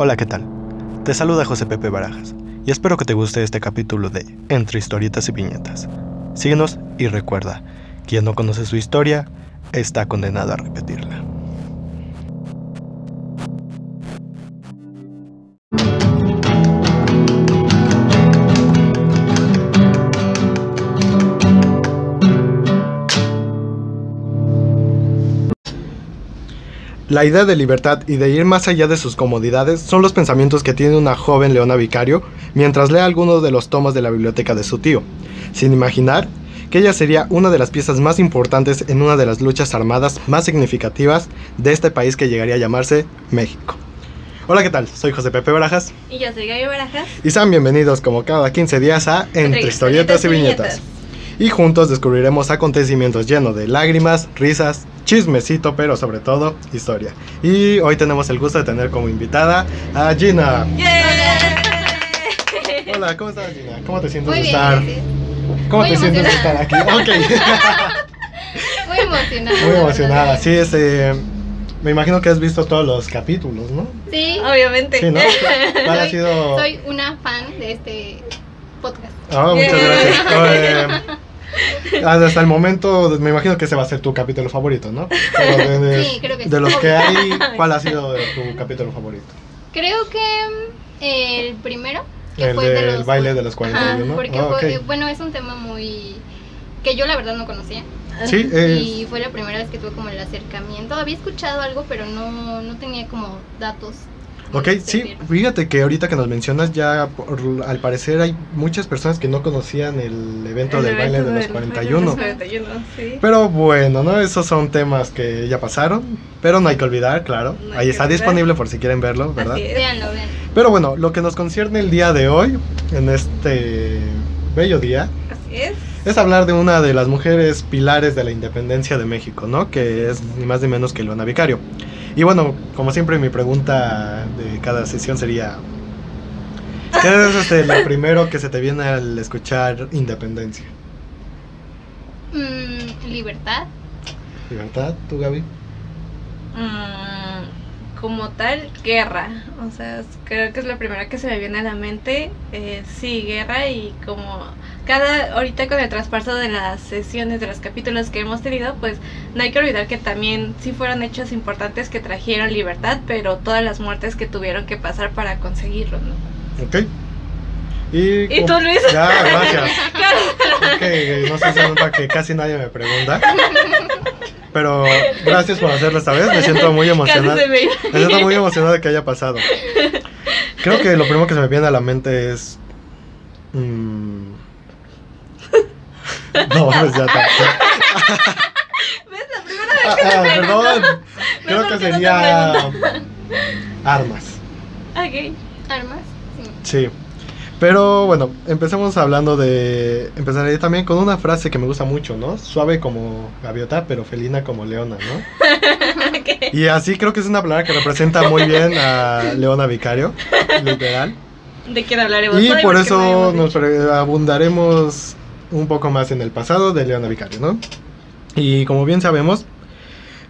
Hola, ¿qué tal? Te saluda José Pepe Barajas y espero que te guste este capítulo de Entre historietas y viñetas. Síguenos y recuerda, quien no conoce su historia está condenado a repetirla. La idea de libertad y de ir más allá de sus comodidades son los pensamientos que tiene una joven Leona Vicario mientras lee algunos de los tomos de la biblioteca de su tío, sin imaginar que ella sería una de las piezas más importantes en una de las luchas armadas más significativas de este país que llegaría a llamarse México. Hola, ¿qué tal? Soy José Pepe Barajas. Y yo soy Gaby Barajas. Y sean bienvenidos como cada 15 días a Entre, historietas, y viñetas. Y juntos descubriremos acontecimientos llenos de lágrimas, risas, chismecito, pero sobre todo historia. Y hoy tenemos el gusto de tener como invitada a Gina. Hola, ¿cómo estás Gina? ¿Cómo te sientes Muy de bien, estar? ¿Cómo Muy te sientes de estar aquí? Muy emocionada. Muy emocionada. Sí, este me imagino que has visto todos los capítulos, ¿no? Sí. Obviamente. Sí, ¿no? ¿Cuál ha soy, sido? soy una fan de este podcast. Ah, muchas Yeah. gracias. Oh, eh, hasta el momento, me imagino que ese va a ser tu capítulo favorito, ¿no? Pero de, Sí, creo que de sí. los que hay, ¿cuál ha sido tu capítulo favorito? Creo que mm, el primero. Que El fue de los baile de los 41, ¿no? Porque Ah, fue- bueno, es un tema muy que yo la verdad no conocía. Sí, es- Y fue la primera vez que tuve como el acercamiento. Había escuchado algo, pero no, no tenía como datos. Ok, muy sí, fíjate que ahorita que nos mencionas ya por- al parecer hay muchas personas que no conocían el evento El del baile de los del 41. baile de los 41, sí. Pero bueno, ¿no? Esos son temas que ya pasaron, pero no hay que olvidar, claro. No Ahí está olvidar. disponible por si quieren verlo, ¿verdad? Véanlo, véanlo. Pero bueno, lo que nos concierne el día de hoy, en este bello día, Así es. es hablar de una de las mujeres pilares de la independencia de México, ¿no? Que es ni más ni menos que Luana Vicario. Y bueno, como siempre mi pregunta de cada sesión sería, ¿qué es este, lo primero que se te viene al escuchar independencia? Mm, libertad. ¿Libertad, tú Gaby? Mm, como tal, guerra. O sea, creo que es la primera que se me viene a la mente. Eh, sí, guerra y como cada, ahorita con el traspaso de las sesiones, de los capítulos que hemos tenido, pues no hay que olvidar que también sí fueron hechos importantes que trajeron libertad, pero todas las muertes que tuvieron que pasar para conseguirlo, ¿no? Ok. Y, ¿Y tú, Luis? Ya, gracias. Ok, no sé si que casi nadie me pregunta. Pero gracias por hacerlo esta vez. Me siento muy emocionado. Me siento muy emocionado de que haya pasado. Creo que lo primero que se me viene a la mente es. mm, No, pues ya está. ¿Ves? La primera vez Ah, que ah, perdón. Creo que que no sería. Armas. Ok. Armas. Sí. Sí. Pero bueno, empecemos hablando de. Empezaré también con una frase que me gusta mucho, ¿no? Suave como gaviota, pero felina como leona, ¿no? Y así creo que es una palabra que representa muy bien a Leona Vicario, literal. ¿De quién hablaremos Y por eso nos abundaremos un poco más en el pasado de Leona Vicario, ¿no? Y como bien sabemos,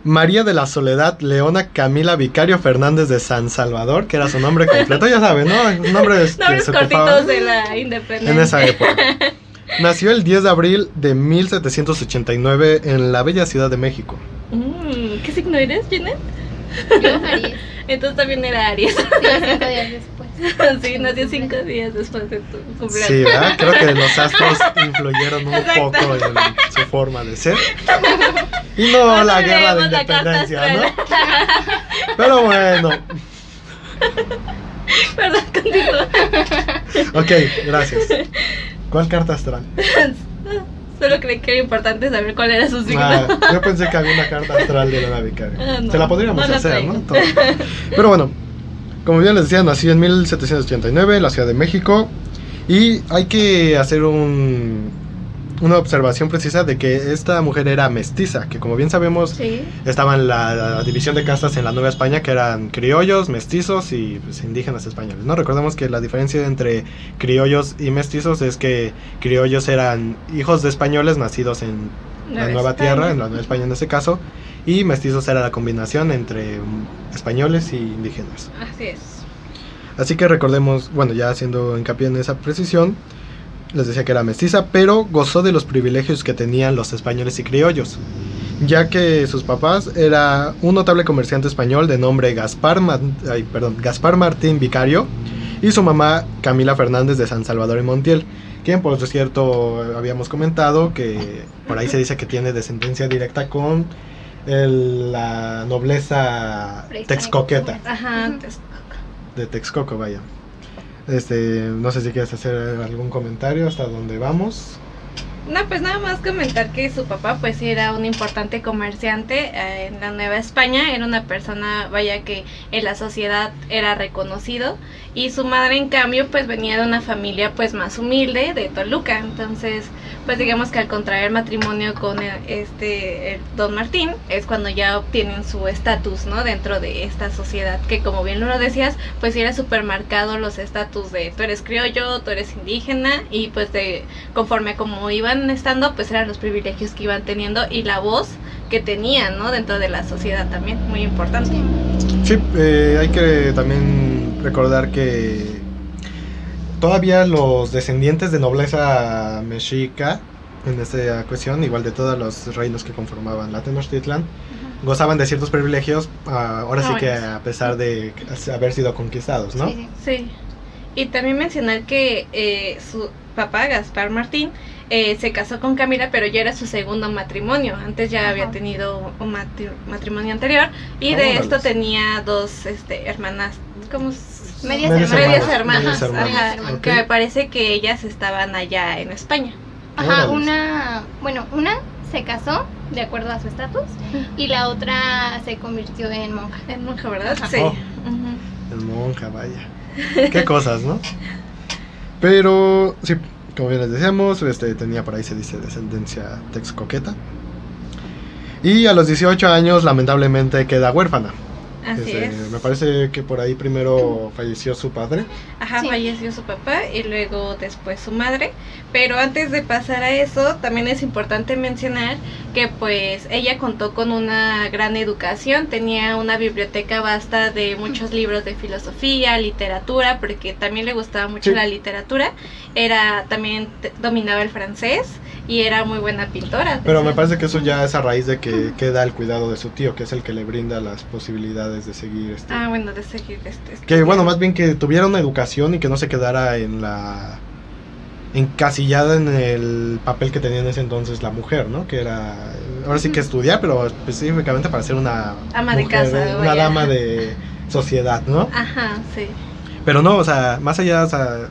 María de la Soledad Leona Camila Vicario Fernández de San Salvador, que era su nombre completo, ya saben, ¿no? Nombres que Nombres se cortitos de la independencia. en esa época. Nació el 10 de abril de 1789 en la bella Ciudad de México. Mm, ¿Qué signo eres, Janet? Yo, Aries. Entonces también era Aries. Sí, cinco días después. sí, nació cinco días después de tu cumpleaños. Sí, ¿verdad? Creo que los astros influyeron un Exacto. poco en su forma de ser. Y no la guerra de la independencia, ¿no? Pero bueno, Perdón, continúa. ok, gracias. ¿Cuál carta astral? Solo creí que era importante saber cuál era su signo. Ah, yo pensé que había una carta astral de la Vicario. Ah, no, Se la podríamos no hacer. ¿no? Todo. Pero bueno, como bien les decía, nació en 1789 en la Ciudad de México. Y hay que hacer un, una observación precisa de que esta mujer era mestiza, que como bien sabemos Sí. estaba en la, la división de castas en la Nueva España, que eran criollos, mestizos y pues, indígenas españoles. ¿no? Recordemos que la diferencia entre criollos y mestizos es que criollos eran hijos de españoles nacidos en la Nueva tierra, en la Nueva España en este caso, y mestizos era la combinación entre españoles y indígenas. Así es. Así que recordemos, bueno, ya haciendo hincapié en esa precisión, les decía que era mestiza, pero gozó de los privilegios que tenían los españoles y criollos, ya que sus papás era un notable comerciante español de nombre Gaspar, Ma- ay, perdón, Gaspar Martín Vicario y su mamá Camila Fernández de San Salvador y Montiel, quien por cierto habíamos comentado que por ahí se dice que tiene descendencia directa con el- la nobleza texcoqueta. Ajá, de Texcoco, vaya. Este, no sé si quieres hacer algún comentario hasta dónde vamos. No, pues nada más comentar que su papá pues era un importante comerciante eh, en la Nueva España, era una persona, vaya que en la sociedad era reconocido. Y su madre en cambio pues venía de una familia pues más humilde de Toluca, entonces pues digamos que al contraer matrimonio con el- este Don Martín es cuando ya obtienen su estatus, ¿no? Dentro de esta sociedad que como bien lo decías pues era súper marcado los estatus de tú eres criollo, tú eres indígena y pues de conforme como iban estando, pues eran los privilegios que iban teniendo y la voz que tenían, ¿no? Dentro de la sociedad también, muy importante. Sí, eh, hay que también recordar que todavía los descendientes de nobleza mexica, en esta cuestión, igual de todos los reinos que conformaban la Tenochtitlan, gozaban de ciertos privilegios, ah, ahora sí Ah, que a pesar de haber sido conquistados, ¿no? Sí, sí. Sí. Y también mencionar que eh, su papá, Gaspar Martín, eh, se casó con Camila, pero ya era su segundo matrimonio. Antes ya había tenido un matri- matrimonio anterior y de esto tenía dos este, hermanas, ¿cómo? s- Medias Medias Medias hermanas. hermanas, Medias hermanas, ajá, ok. que me parece que ellas estaban allá en España. Ajá, una, bueno, una se casó de acuerdo a su estatus y la otra se convirtió en monja. En monja, ¿verdad? Ajá. Sí. Oh. El monja, vaya. Qué cosas, ¿no? Pero, sí, como bien les decíamos, este, tenía por ahí, se dice, descendencia texcoqueta. Y a los 18 años, lamentablemente, queda huérfana. Así es. Me parece que por ahí primero falleció su padre. Ajá, Sí. falleció su papá y luego después su madre. Pero antes de pasar a eso, también es importante mencionar que pues ella contó con una gran educación, tenía una biblioteca vasta de muchos libros de filosofía, literatura, porque también le gustaba mucho Sí. la literatura. Era también dominaba el francés y era muy buena pintora. Pero me parece que eso ya es a raíz de que queda el cuidado de su tío, que es el que le brinda las posibilidades de seguir este. Ah, bueno, de seguir este. Que bueno, más bien que tuviera una educación y que no se quedara en la encasillada en el papel que tenía en ese entonces la mujer, ¿no? Que era ahora sí que estudiar, pero específicamente para ser una Ama de mujer, casa, una vaya. dama de sociedad, ¿no? Ajá, sí. Pero no, o sea, más allá, o sea,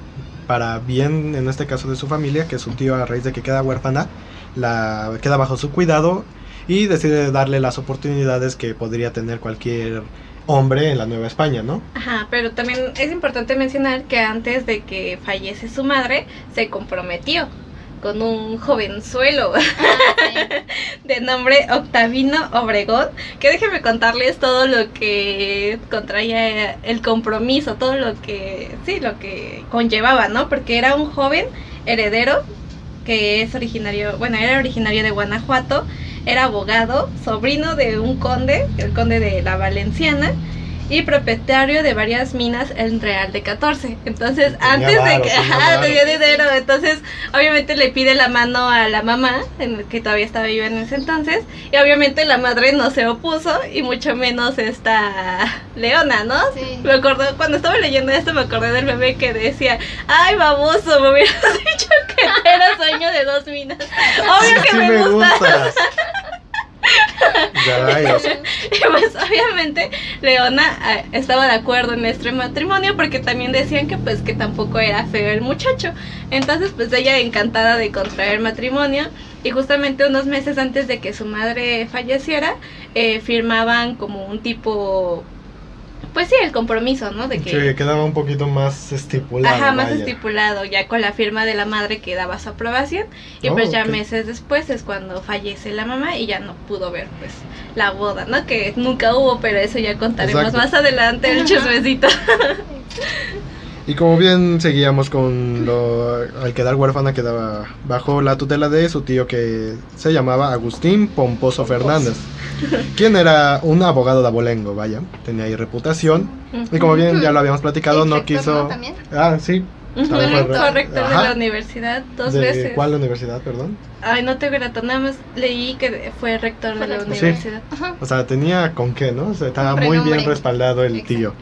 para bien en este caso de su familia, que su tío a raíz de que queda huérfana, la queda bajo su cuidado y decide darle las oportunidades que podría tener cualquier hombre en la Nueva España, ¿no? Ajá, pero también es importante mencionar que antes de que fallece su madre, se comprometió con un jovenzuelo Ah, sí. de nombre Octavino Obregón, que déjenme contarles todo lo que contraía el compromiso, todo lo que, sí, lo que conllevaba, ¿no? Porque era un joven heredero que es originario, bueno, era originario de Guanajuato, era abogado, sobrino de un conde, el conde de la Valenciana, y propietario de varias minas en Real de 14. Entonces, Tenía antes de que tenía ajá, tenía dinero, entonces obviamente le pide la mano a la mamá, en- que todavía estaba viva en ese entonces, y obviamente la madre no se opuso, y mucho menos esta Leona, ¿no? Sí. Me acordé, cuando estaba leyendo esto me acordé del bebé que decía, ay baboso, me hubieras dicho que era sueño de dos minas. Obvio que Sí me, gusta. Y pues obviamente Leona ah, estaba de acuerdo en este matrimonio porque también decían que pues que tampoco era feo el muchacho. Entonces pues ella encantada de contraer matrimonio y justamente unos meses antes de que su madre falleciera eh, firmaban como un tipo pues sí el compromiso, ¿no? De que Sí, quedaba un poquito más estipulado. Ajá, más vaya. estipulado, ya con la firma de la madre que daba su aprobación. Y Oh, pues ya meses después es cuando fallece la mamá y ya no pudo ver pues la boda, ¿no? Que nunca hubo, pero eso ya contaremos Exacto. más adelante el chismecito. Y como bien seguíamos con lo, al quedar huérfana quedaba bajo la tutela de su tío que se llamaba Agustín Pomposo Fernández, quien era un abogado de abolengo, vaya, tenía ahí reputación. Y como bien ya lo habíamos platicado, no quiso... ¿no? También. Ah, sí. Rector de la universidad dos ¿De veces. cuál universidad, perdón? Ay, no tengo dato, nada más leí que fue rector de la. Sí. universidad. Ajá. O sea, tenía con qué, ¿no? O sea, estaba Un muy bien respaldado el Exacto. tío.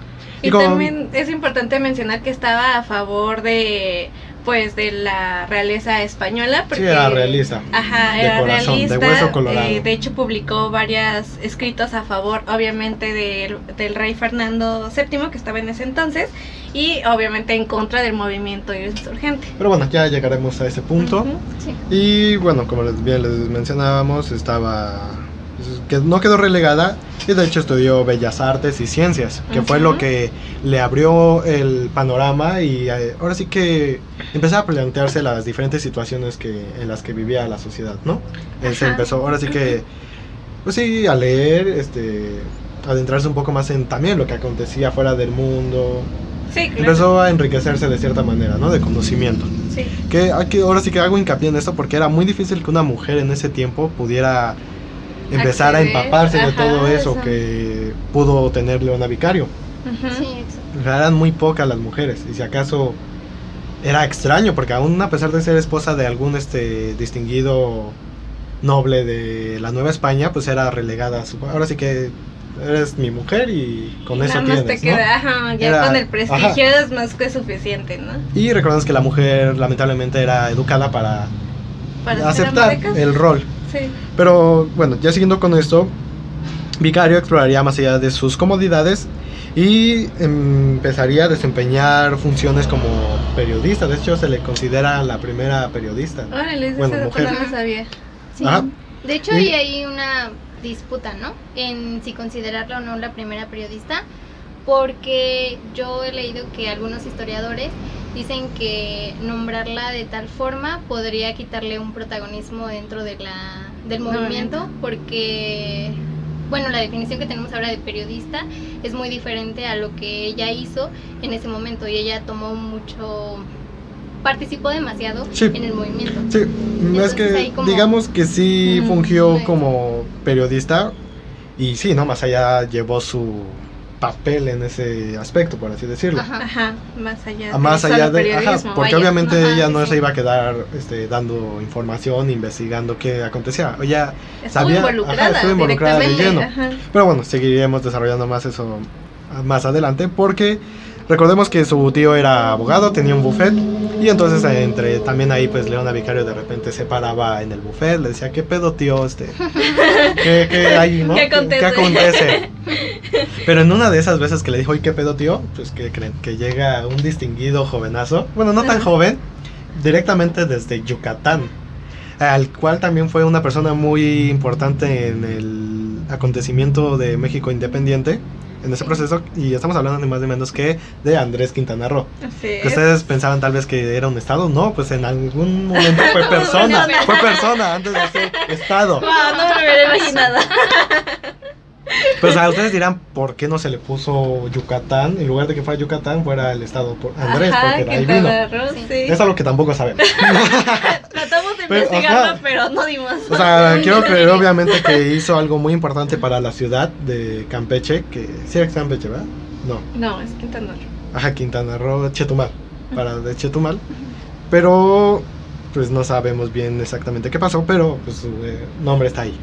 Y como- también es importante mencionar que estaba a favor de pues de la realeza española porque Sí, era realista. Ajá, De era de realista. hueso colorado. eh, de hecho publicó varios escritos a favor, obviamente del, del rey Fernando VII que estaba en ese entonces y obviamente en contra del movimiento insurgente. Pero bueno, ya llegaremos a ese punto. Sí. Y bueno, como bien les mencionábamos, estaba que no quedó relegada y de hecho estudió Bellas Artes y Ciencias, que fue lo que le abrió el panorama y eh, ahora sí que empezaba a plantearse las diferentes situaciones que en las que vivía la sociedad, ¿no? Él se empezó ahora sí que pues sí, a leer, este adentrarse un poco más en también lo que acontecía fuera del mundo. Sí, claro. Empezó a enriquecerse de cierta manera, ¿no? De conocimiento. Sí. Que aquí ahora sí que hago hincapié en esto porque era muy difícil que una mujer en ese tiempo pudiera empezar Acceder, a empaparse de todo eso eso. que pudo tener Leona Vicario. Sí, exacto. O sea, eran muy pocas las mujeres y si acaso era extraño porque aún a pesar de ser esposa de algún este distinguido noble de la Nueva España, pues era relegada. a su- Ahora sí que eres mi mujer y con Y eso nada más tienes, te ¿no? queda, ajá, ya Era- con el prestigio ajá. es más que suficiente, ¿no? Y recordamos que la mujer lamentablemente era educada para, aceptar el rol. Sí. Pero bueno, ya siguiendo con esto, Vicario exploraría más allá de sus comodidades y empezaría a desempeñar funciones como periodista. De hecho, se le considera la primera periodista. Órale, ese Bueno, mujer. no lo sabía. Sí. Ajá. De hecho, Y- hay ahí una disputa, ¿no? En si considerarla o no la primera periodista, porque yo he leído que algunos historiadores dicen que nombrarla de tal forma podría quitarle un protagonismo dentro de la, del movimiento, porque, bueno, la definición que tenemos ahora de periodista es muy diferente a lo que ella hizo en ese momento y ella tomó mucho, participó demasiado Sí. en el movimiento. Sí, es Entonces, que ahí como- digamos que sí fungió como periodista y sí, ¿no? Más allá llevó su papel en ese aspecto, por así decirlo. Ajá. Ajá, más allá A más solo allá de, ajá, porque vaya. obviamente Ajá, ella no sí. se iba a quedar este, dando información, investigando qué acontecía. Ella Estuvo sabía- ajá, involucrada, estuvo involucrada de lleno. Ajá. Pero bueno, seguiremos desarrollando más eso ah, más adelante porque recordemos que su tío era abogado, tenía un buffet y entonces eh, entre también ahí pues Leona Vicario de repente se paraba en el buffet, le decía, ¿qué pedo tío? Este, ¿qué, qué hay, no? ¿Qué acontece? acontece? Pero en una de esas veces que le dijo, ¿y qué pedo tío? Pues que creen que llega un distinguido jovenazo, bueno, no tan joven, directamente desde Yucatán, al cual también fue una persona muy importante en el acontecimiento de México independiente, en ese proceso, y estamos hablando ni más ni menos que de Andrés Quintana Roo. Así Que es. ustedes pensaban tal vez que era un estado, no, pues en algún momento fue persona, fue persona antes de ser estado. Wow, no me lo hubiera imaginado. Pues a ustedes dirán, ¿por qué no se le puso Yucatán? En lugar de que fuera Yucatán, fuera el estado por Andrés, Ajá, porque de ahí vino. Quintana Roo, Sí. sí. Es algo que tampoco sabemos. De Pero, investigarlo, ajá. pero no dimos. O sea, quiero creer obviamente que hizo algo muy importante para la ciudad de Campeche, que sí era Campeche, ¿verdad? No, No, es Quintana Roo. ajá, Quintana Roo, Chetumal, para de Chetumal. Pero pues no sabemos bien exactamente qué pasó, pero pues su eh, nombre está ahí.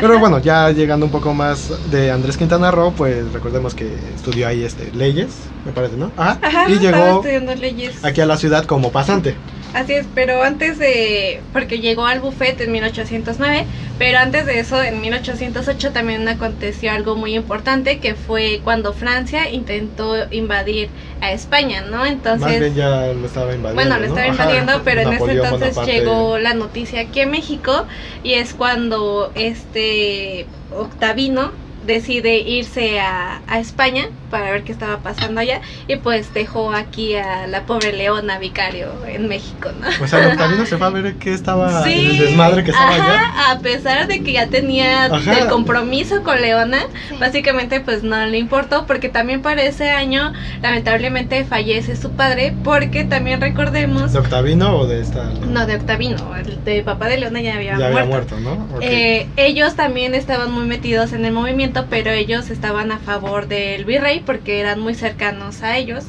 Pero bueno, ya llegando un poco más de Andrés Quintana Roo, pues recordemos que estudió ahí este leyes, me parece, ¿no? Ajá. Ajá, y llegó leyes. aquí a la ciudad como pasante. Así es, pero antes de. Porque llegó al buffet en 1809, pero antes de eso, en 1808 también aconteció algo muy importante que fue cuando Francia intentó invadir a España, ¿no? Más Entonces. bien ya lo estaba invadiendo. Bueno, lo ¿no? estaba Ajá, invadiendo, pero en ese entonces Bonaparte. llegó la noticia aquí a México y es cuando este Octavino decide irse a, a España para ver qué estaba pasando allá y pues dejó aquí a la pobre Leona Vicario en México, ¿no? O sea, el Octavino se fue a ver qué estaba, Sí, el desmadre que estaba allá. ajá, a pesar de que ya tenía Ajá. el compromiso con Leona, Sí. básicamente pues no le importó porque también para ese año lamentablemente fallece su padre porque también recordemos ¿De Octavino o de esta? no de Octavino, el de papá de Leona ya había ya había muerto. muerto, ¿no? Eh, ellos también estaban muy metidos en el movimiento, pero ellos estaban a favor del virrey porque eran muy cercanos a ellos,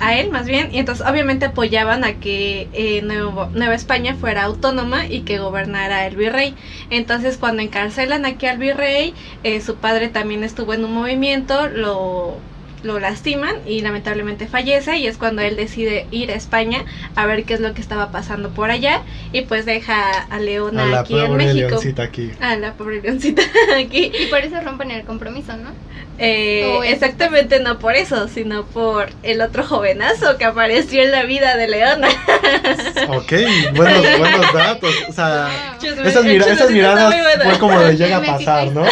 a él más bien, y entonces obviamente apoyaban a que eh, Nuevo- Nueva España fuera autónoma y que gobernara el virrey. Entonces cuando encarcelan aquí al virrey, eh, su padre también estuvo en un movimiento, lo lo lastiman y lamentablemente fallece y es cuando él decide ir a España a ver qué es lo que estaba pasando por allá y pues deja a Leona a la aquí en pobre México. leoncita aquí. A la pobre leoncita aquí. Y por eso rompen el compromiso, ¿no? Eh, exactamente no por eso, sino por el otro jovenazo que apareció en la vida de Leona. Ok, buenos, buenos datos. O sea, Chisme- esas, mira- miradas bueno. fue como de llega a pasar, ¿no?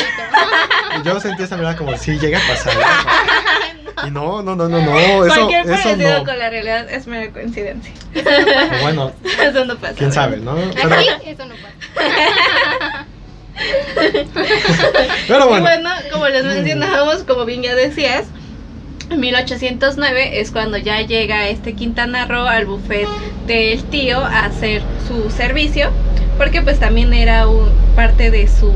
Yo sentí esa mirada como, sí, llega a pasar. llega a pasar. Y no, no, no, no, no, eso, Cualquier eso parecido no. con la realidad es mera coincidencia. Bueno, Eso no pasa. quién sabe, ¿no? Pero, Aquí eso no pasa. pero Y bueno, bueno, como les mencionábamos, como bien ya decías, en 1809 es cuando ya llega este Quintana Roo al buffet del tío a hacer su servicio, porque pues también era un, parte de su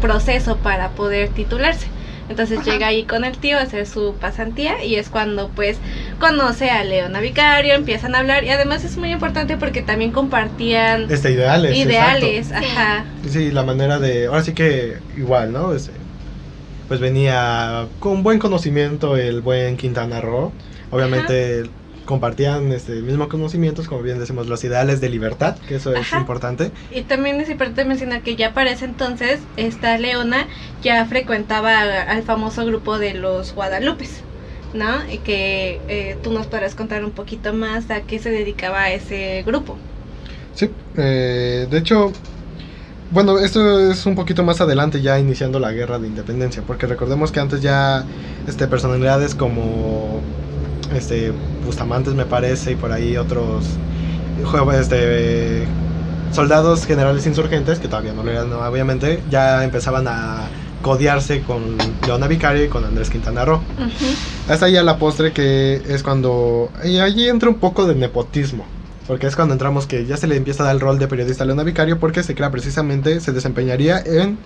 proceso para poder titularse. Entonces Ajá. llega ahí con el tío a hacer su pasantía y es cuando pues conoce a Leona Vicario, empiezan a hablar y además es muy importante porque también compartían este ideales. ideales, exacto. ajá. Sí, la manera de. Ahora sí que igual, ¿no? Este, pues venía con buen conocimiento el buen Quintana Roo. Obviamente compartían este mismos conocimientos, como bien decimos, los ideales de libertad, que eso es Ajá. importante. Y también es importante mencionar que ya para ese entonces esta Leona ya frecuentaba al famoso grupo de los Guadalupes, ¿no? Y que eh, tú nos podrás contar un poquito más a qué se dedicaba ese grupo. Sí, eh, de hecho, bueno, esto es un poquito más adelante, ya iniciando la guerra de independencia, porque recordemos que antes ya este, personalidades como este, Bustamantes, me parece, y por ahí otros jue- este, soldados generales insurgentes, que todavía no lo eran, obviamente, ya empezaban a codiarse con Leona Vicario y con Andrés Quintana Roo. Hasta ahí a la postre que es cuando... Y allí entra un poco de nepotismo. Porque es cuando entramos que ya se le empieza a dar el rol de periodista a Leona Vicario porque se crea precisamente, se desempeñaría en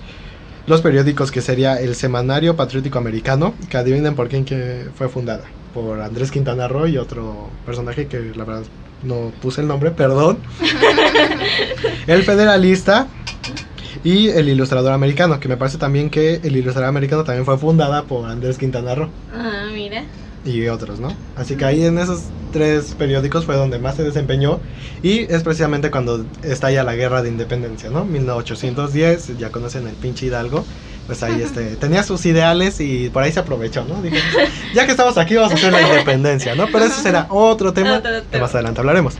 los periódicos que sería el Semanario Patriótico Americano, que adivinen por quién que fue fundada. Por Andrés Quintana Roo y otro personaje que la verdad no puse el nombre, perdón. el Federalista y el Ilustrador Americano, que me parece también que el Ilustrador Americano también fue fundada por Andrés Quintana Roo Ah, mira. y otros, ¿no? Así que ahí en esos tres periódicos fue donde más se desempeñó y es precisamente cuando estalla la guerra de independencia, ¿no? 1810, ya conocen el pinche Hidalgo, pues ahí este, tenía sus ideales y por ahí se aprovechó, ¿no? Dije, ya que estamos aquí vamos a hacer la independencia, ¿no? Pero eso será otro tema Otro que más adelante hablaremos.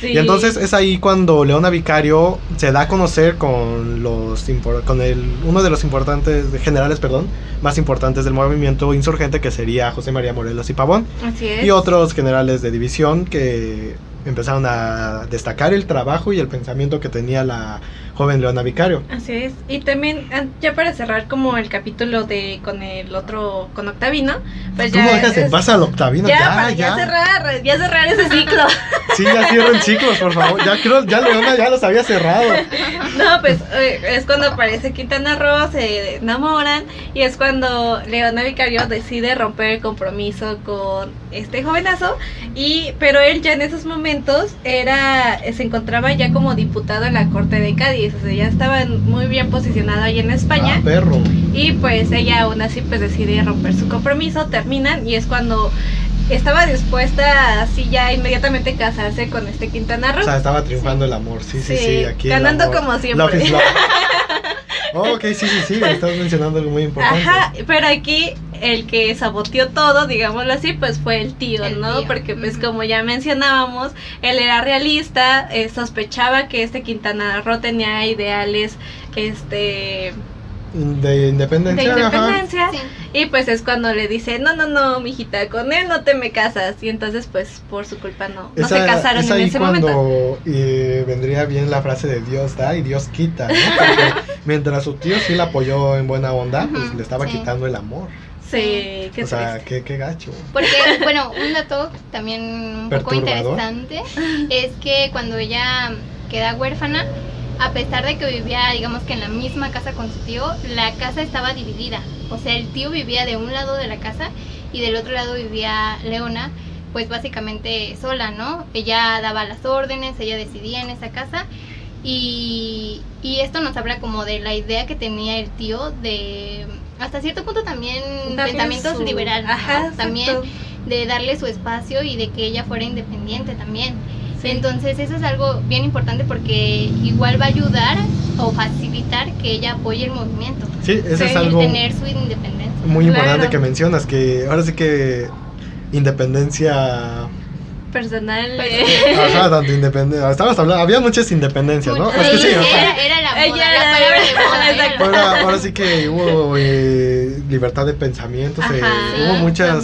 Sí. Y entonces es ahí cuando Leona Vicario se da a conocer con los con el uno de los importantes generales, perdón, más importantes del movimiento insurgente que sería José María Morelos y Pavón Así es. y otros generales de división que empezaron a destacar el trabajo y el pensamiento que tenía la joven Leona Vicario. Así es. Y también, ya para cerrar como el capítulo de con el otro, con Octavino, pues ¿Cómo ya... dejas en paz al Octavino? ya, Ya, para ya. ya cerrar, ya cerrar ese ciclo. Sí, ya cierren ciclos, por favor. Ya creo, ya Leona ya los había cerrado. No, pues eh, es cuando aparece Quintana Roo, se enamoran y es cuando Leona Vicario decide romper el compromiso con este jovenazo y pero él ya en esos momentos era se encontraba ya como diputado en la corte de Cádiz, o sea, ya estaba muy bien posicionado ahí en España Ah, perro. y pues ella aún así pues decide romper su compromiso, terminan y es cuando estaba dispuesta así ya inmediatamente casarse con este Quintana Roo. O sea, estaba triunfando el amor. Sí, sí, sí. Sí, aquí el ganando amor. como siempre. Love is love. Oh, ok, sí, sí, sí. Estás mencionando algo muy importante. Ajá, pero aquí el que saboteó todo, digámoslo así, pues fue el tío, El ¿no? tío, Porque pues como ya mencionábamos, él era realista, eh, sospechaba que este Quintana Roo tenía ideales, este de independencia. de ajá. independencia. Sí. Y pues es cuando le dice, no, no, no, mijita, con él no te me casas. Y entonces pues por su culpa no, no se casaron es en ese cuando momento. eh, vendría bien la frase de Dios da y Dios quita, ¿no? Porque mientras su tío sí la apoyó en buena onda, pues le estaba sí. quitando el amor. Sí, qué o sea, qué, qué gacho. Porque, bueno, un dato también un poco interesante es que cuando ella queda huérfana, a pesar de que vivía, digamos que en la misma casa con su tío, la casa estaba dividida. O sea, el tío vivía de un lado de la casa y del otro lado vivía Leona, pues básicamente sola, ¿no? Ella daba las órdenes, ella decidía en esa casa. Y, y esto nos habla como de la idea que tenía el tío de hasta cierto punto también Darle pensamientos su- liberales, también de darle su espacio y de que ella fuera independiente también. Sí. Entonces eso es algo bien importante porque igual va a ayudar o facilitar que ella apoye el movimiento, Sí, eso Sí, es el algo tener su independencia. muy importante Claro. que mencionas, que ahora sí que independencia... Personal. Eh, Ajá, tanto hablando, había muchas independencias, ¿no? Mucho- Es que sí, era, o sea, era la Ella moda, era- la palabra de moda. Exacto. ahora, ahora sí que hubo eh, libertad de pensamientos, eh, hubo muchas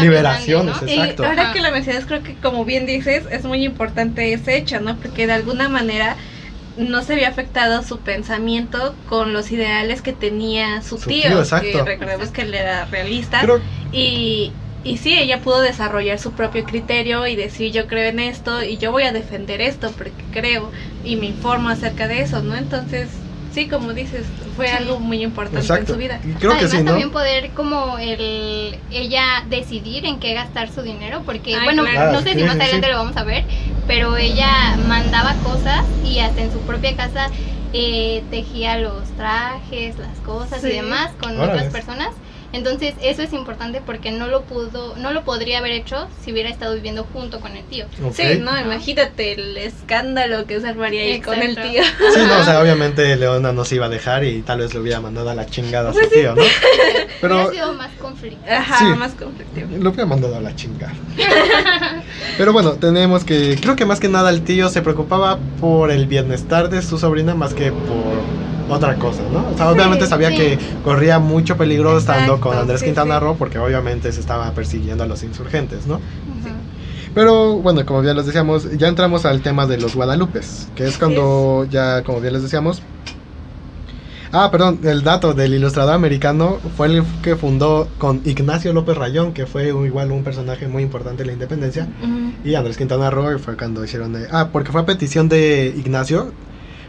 liberaciones, grande, Y exacto. ahora Ajá. que lo mencionas, creo que como bien dices, es muy importante ese hecho, ¿no? Porque de alguna manera no se había afectado su pensamiento con los ideales que tenía su, Su tío, tío, exacto. que recordemos que él era realista. Creo, Y, y sí, ella pudo desarrollar su propio criterio y decir yo creo en esto y yo voy a defender esto porque creo y me informo acerca de eso, ¿no? Entonces, sí, como dices, fue Sí. algo muy importante exacto. en su vida. Y creo que Además sí, ¿no? también poder como el ella decidir en qué gastar su dinero, porque Ay, bueno, claro. no sé Sí, si más sí, adelante sí. lo vamos a ver, pero ella mandaba cosas y hasta en su propia casa eh, tejía los trajes, las cosas Sí. y demás con Órale. otras personas. Entonces eso es importante porque no lo pudo, no lo podría haber hecho si hubiera estado viviendo junto con el tío. Sí, no, imagínate el escándalo que se armaría ahí con el tío. Sí, no, o sea, obviamente Leona no se iba a dejar y tal vez le hubiera mandado a la chingada a su Pues sí. tío, ¿no? Pero Hubiera sido más conflicto. Ajá, Sí. más conflictivo. lo hubiera mandado a la chingada. Pero bueno, tenemos que, creo que más que nada el tío se preocupaba por el bienestar de su sobrina más que por otra cosa, ¿no? O sea, Sí, obviamente sabía sí. que corría mucho peligro estando con Andrés sí, Quintana. Roo porque obviamente se estaba persiguiendo a los insurgentes, ¿no? Pero bueno, como bien les decíamos, ya entramos al tema de los Guadalupes, que es cuando ya, como bien les decíamos... Ah, perdón, el dato del ilustrador americano fue el que fundó con Ignacio López Rayón, que fue un- igual un personaje muy importante de la independencia, y Andrés Quintana Roo fue cuando hicieron... de- ah, porque fue a petición de Ignacio,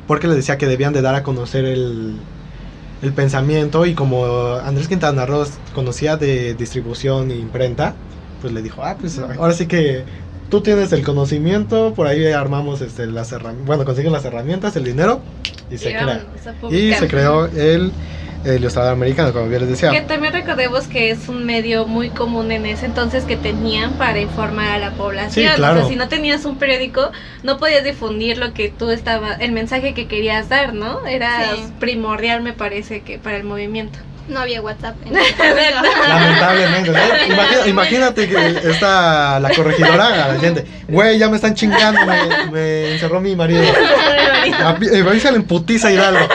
porque le decía que debían de dar a conocer el, el pensamiento, y como Andrés Quintana Roo conocía de distribución e imprenta, pues le dijo, ah, pues ahora sí que tú tienes el conocimiento, por ahí armamos este, las herramientas, bueno, consiguen las herramientas, el dinero, y se Y crea. Y se creó el, el ilustrador americano, como bien les decía. Que también recordemos que es un medio muy común en ese entonces que tenían para informar a la población. Sí, claro. O sea, si no tenías un periódico, no podías difundir lo que tú estabas, el mensaje que querías dar, ¿no? Era Sí. primordial, me parece, que para el movimiento. No había WhatsApp en. Lamentablemente, ¿no? Imagina- imagínate que está la corregidora a la gente. Güey, ya me están chingando, me, me encerró mi marido. A- eh, Avísale en putiza Hidalgo.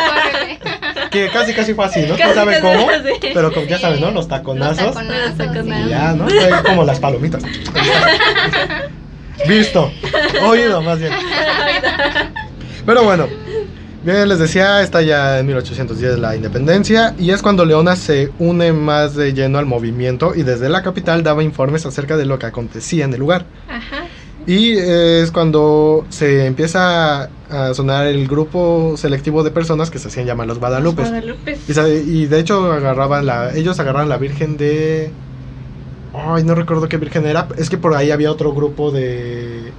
Que casi, casi fue así, ¿no? Casi, ¿Quién sabe casi, cómo? sí. Pero como ya sabes, ¿no? Los taconazos. Los taconazos, taconazos. Y sí. ya, ¿no? Fue como las palomitas. Visto. Oído, más bien. Pero bueno, bien les decía, está ya en 1810 la independencia y es cuando Leona se une más de lleno al movimiento y desde la capital daba informes acerca de lo que acontecía en el lugar. Ajá. Y es cuando se empieza a sonar el grupo selectivo de personas que se hacían llamar los Guadalupes. Guadalupe. Y, y de hecho agarraban la, ellos agarraron la Virgen de... Ay, no recuerdo qué Virgen era. Es que por ahí había otro grupo de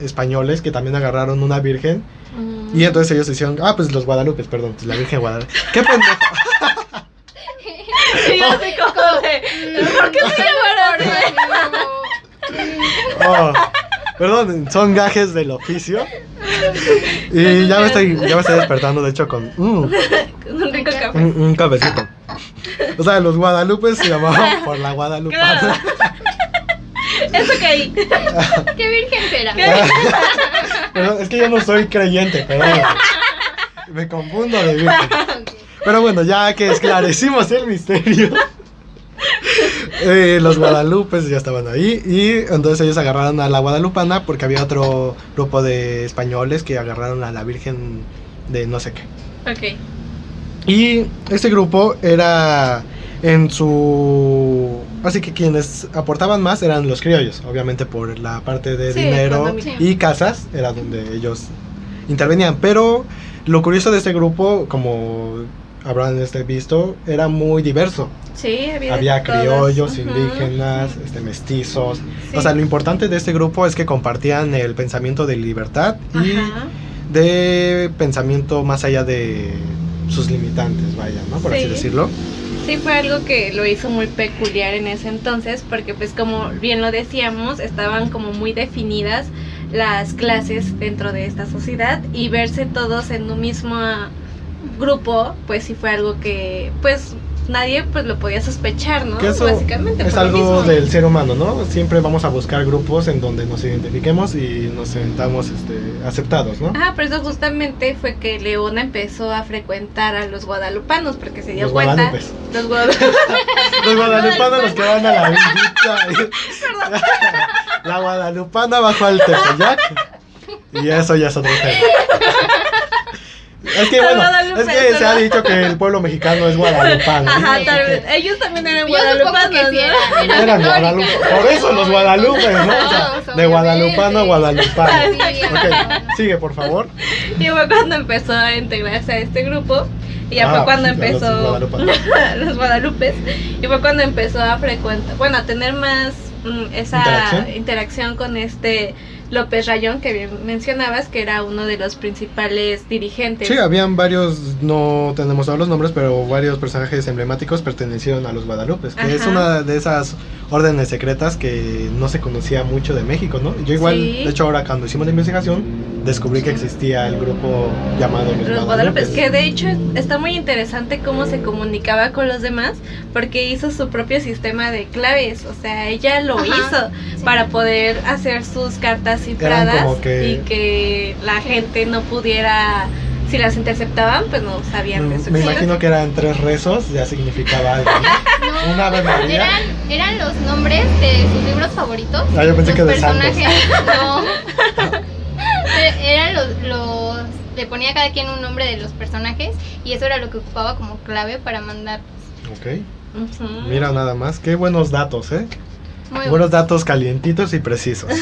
españoles que también agarraron una Virgen. Mm. Y entonces ellos hicieron... Ah, pues los Guadalupes, perdón. pues la Virgen Guadalupe. ¡Qué pendejo! Y yo así como de, ¿por qué se llamaron? Oh, perdón, son gajes del oficio. Y ya me estoy, ya me estoy despertando, de hecho, con... mm, Con un rico café. un, un cafecito. O sea, los Guadalupes se llamaban por la Guadalupana. Eso ahí. ¿Qué virgen será? Pero es que yo no soy creyente, perdón. Me confundo de virgen. Pero bueno, ya que esclarecimos el misterio, eh, los guadalupes ya estaban ahí y entonces ellos agarraron a la guadalupana porque había otro grupo de españoles que agarraron a la Virgen de no sé qué. Ok. Y este grupo era en su... Así que quienes aportaban más eran los criollos, obviamente por la parte de Sí, dinero y casas, era donde ellos intervenían. Pero lo curioso de este grupo, como habrán este, visto, era muy diverso. Sí, había, criollos, indígenas, este, mestizos. Sí. O sea, lo importante de este grupo es que compartían el pensamiento de libertad y Ajá. de pensamiento más allá de sus limitantes, vaya, ¿no? Por así Sí. decirlo. Sí, fue algo que lo hizo muy peculiar en ese entonces, porque pues como bien lo decíamos, estaban como muy definidas las clases dentro de esta sociedad y verse todos en un mismo grupo, pues sí fue algo que pues nadie pues lo podía sospechar, ¿no? Que eso Básicamente es algo del ser humano, ¿no? Siempre vamos a buscar grupos en donde nos identifiquemos y nos sentamos este, aceptados, ¿no? Ajá, por eso justamente fue que Leona empezó a frecuentar a los guadalupanos, porque se dio Los cuenta. guadalupes. Los guadalupanos. Los guadalupanos los que van a la villita. la guadalupana bajo al Tepeyac. Y eso ya es otro tema. Es que Los bueno, es que se ha dicho que el pueblo mexicano es guadalupano. ¿no? Ajá, tal que vez. Ellos también eran guadalupanos, eran, guadalupanos. Por eso los guadalupes, ¿no? O sea, Todos, de guadalupano a guadalupano. Sigue, por favor. Y fue cuando empezó a integrarse a este grupo. Y ya Ah, fue cuando a los empezó guadalupanos. los guadalupes. Y fue cuando empezó a frecuentar, bueno, a tener más mm, esa ¿Interacción? interacción con este López Rayón que bien mencionabas, que era uno de los principales dirigentes. Sí, habían varios, no tenemos todos los nombres, pero varios personajes emblemáticos pertenecieron a los Guadalupes, que es una de esas órdenes secretas que no se conocía mucho de México, ¿no? Yo igual, Sí. de hecho ahora cuando hicimos la investigación, descubrí que existía el grupo llamado Los, Los Guadalupes. Guadalupes, que de hecho está muy interesante cómo se comunicaba con los demás, porque hizo su propio sistema de claves, o sea, ella lo Ajá, hizo sí. para poder hacer sus cartas cifradas que- y que la gente no pudiera, si las interceptaban, pues no sabían de Mm, Me existencia. imagino que eran tres rezos, ya significaba algo. ¿no? Ave María. Eran, eran los nombres de sus libros favoritos. Ah, yo pensé los que de santos. personajes. No. E- eran los, los. Le ponía a cada quien un nombre de los personajes y eso era lo que ocupaba como clave para mandar. Ok, Ujú. mira nada más, qué buenos datos, ¿eh? Muy Buenos datos calientitos y precisos.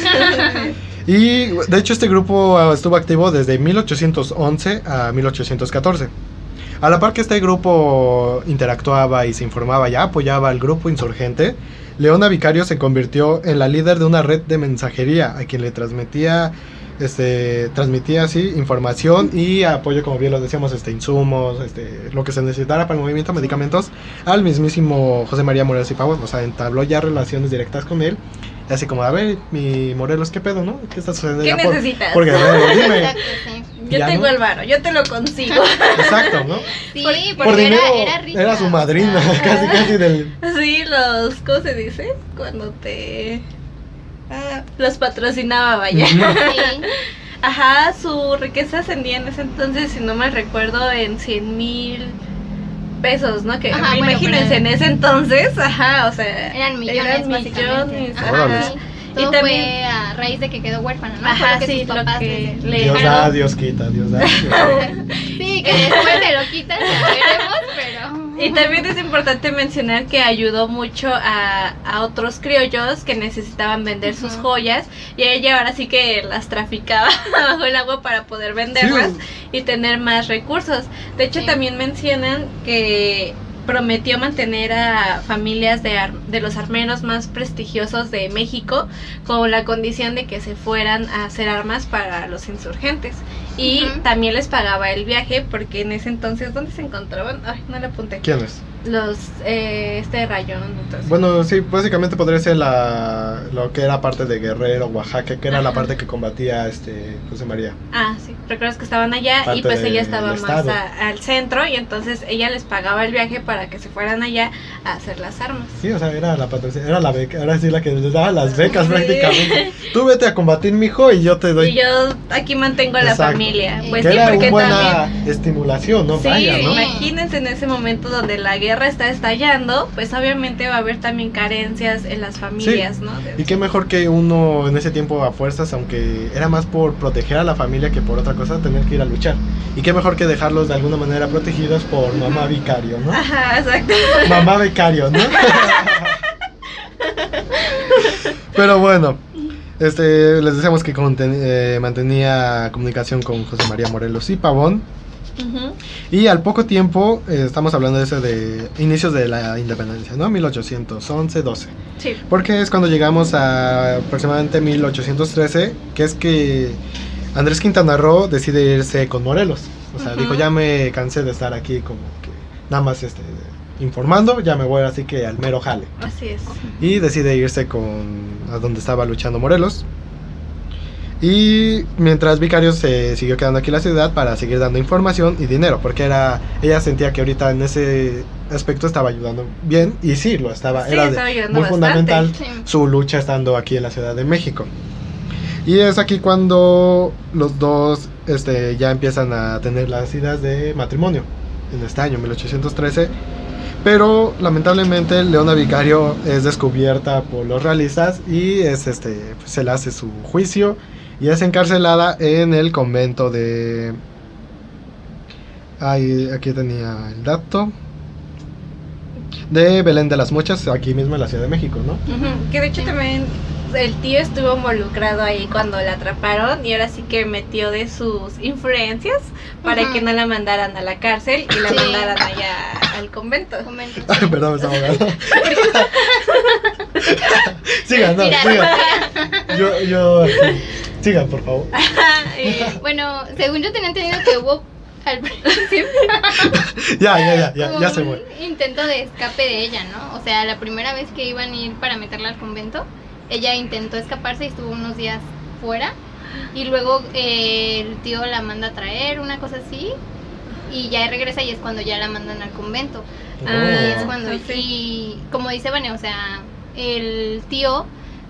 Y de hecho este grupo estuvo activo desde 1811 a 1814. A la par que este grupo interactuaba y se informaba y apoyaba al grupo insurgente, Leona Vicario se convirtió en la líder de una red de mensajería a quien le transmitía este transmitía así información y apoyo como bien lo decíamos este insumos este lo que se necesitara para el movimiento medicamentos al mismísimo José María Morelos y Pavón. O sea entabló ya relaciones directas con él. Así como a ver mi Morelos qué pedo no qué está sucediendo ¿Qué por- necesitas? por Guerrero dime. Exacto, sí. Yo Ya, tengo ¿no? el varo, yo te lo consigo. exacto no Sí, Por- porque por dinero era, era rica. era su madrina casi casi del Sí, los, ¿cómo se dice? Cuando te... Ah, los patrocinaba, vaya. Sí. Ajá, su riqueza ascendía en ese entonces, si no me recuerdo, en 100 mil pesos, ¿no? Que Ajá, bueno, imagínense, pero- en ese entonces, ajá, o sea, Eran millones, eran millones, Ajá, Sí. Y Todo también- fue a raíz de que quedó huérfana, ¿no? Ajá, que sí, sus lo papás que le- le Dios dejaron. da Dios quita Dios da Sí, que después se lo quitan, veremos, pero... Y también es importante mencionar que ayudó mucho a, a otros criollos que necesitaban vender sus joyas y ella ahora sí que las traficaba bajo el agua para poder venderlas y tener más recursos. De hecho, Sí. también mencionan que prometió mantener a familias de, ar- de los armeros más prestigiosos de México con la condición de que se fueran a hacer armas para los insurgentes. Y también les pagaba el viaje porque en ese entonces, ¿dónde se encontraban? Ay, no le apunté. quién es los eh, este rayón. Entonces. Bueno, sí, básicamente podría ser la, lo que era parte de Guerrero, Oaxaca, que era la Ajá. parte que combatía este José María. Ah, sí, recuerdas que estaban allá y Parte pues ella estaba más a- al centro y entonces ella les pagaba el viaje para que se fueran allá a hacer las armas. Sí, o sea, era la era la beca, ahora sí la que les daba las becas Sí. prácticamente. Tú vete a combatir, mijo, y yo te doy. Y yo aquí mantengo a la Exacto. familia. Que Pues que sí, era porque una buena también... estimulación, ¿no? Sí, Vaya, ¿no? imagínense en ese momento donde la guerra está estallando, pues obviamente va a haber también carencias en las familias, ¿no? De- Y qué mejor que uno en ese tiempo a fuerzas, aunque era más por proteger a la familia que por otra cosa, tener que ir a luchar. Y qué mejor que dejarlos de alguna manera protegidos por mamá vicario, ¿no? Ajá, exacto. Mamá becario, ¿no? Pero bueno, este, les decíamos que conten- eh, mantenía comunicación con José María Morelos y Pavón. Y al poco tiempo, eh, estamos hablando de ese de inicios de la independencia, ¿no? 1811-12. Sí. Porque es cuando llegamos a aproximadamente 1813, que es que Andrés Quintana Roo decide irse con Morelos. O sea, dijo, ya me cansé de estar aquí como que nada más este, informando, ya me voy así que al mero jale. Así es. Y decide irse con a donde estaba luchando Morelos. Y mientras Vicario se siguió quedando aquí en la ciudad para seguir dando información y dinero, porque era ella sentía que ahorita en ese aspecto estaba ayudando bien y sí, lo estaba, Sí, era estaba muy bastante. fundamental Sí. su lucha estando aquí en la Ciudad de México. Y es aquí cuando los dos este, ya empiezan a tener las ideas de matrimonio, en este año, 1813. Pero lamentablemente Leona Vicario es descubierta por los realistas y es, este, pues, se le hace su juicio y es encarcelada en el convento de... Ay, aquí tenía el dato. De Belén de las Mochas, aquí mismo en la Ciudad de México, ¿no? Que de hecho también el tío estuvo involucrado ahí cuando la atraparon y ahora sí que metió de sus influencias para que no la mandaran a la cárcel y la Sí. mandaran allá al convento. Ay, perdón, me estaba ahogando. sigan, no, sigan. Yo, yo. Sigan, por favor. Y- Bueno, según yo tenía entendido que hubo al principio Ya, ya, ya, ya, ya se un fue. intento de escape de ella, ¿no? O sea, la primera vez que iban a ir para meterla al convento, ella intentó escaparse y estuvo unos días fuera. Y luego eh, el tío la manda a traer, una cosa así. Y ya regresa y es cuando ya la mandan al convento. Ah, Y es Oh. cuando, sí. y como dice Vane, o sea, el tío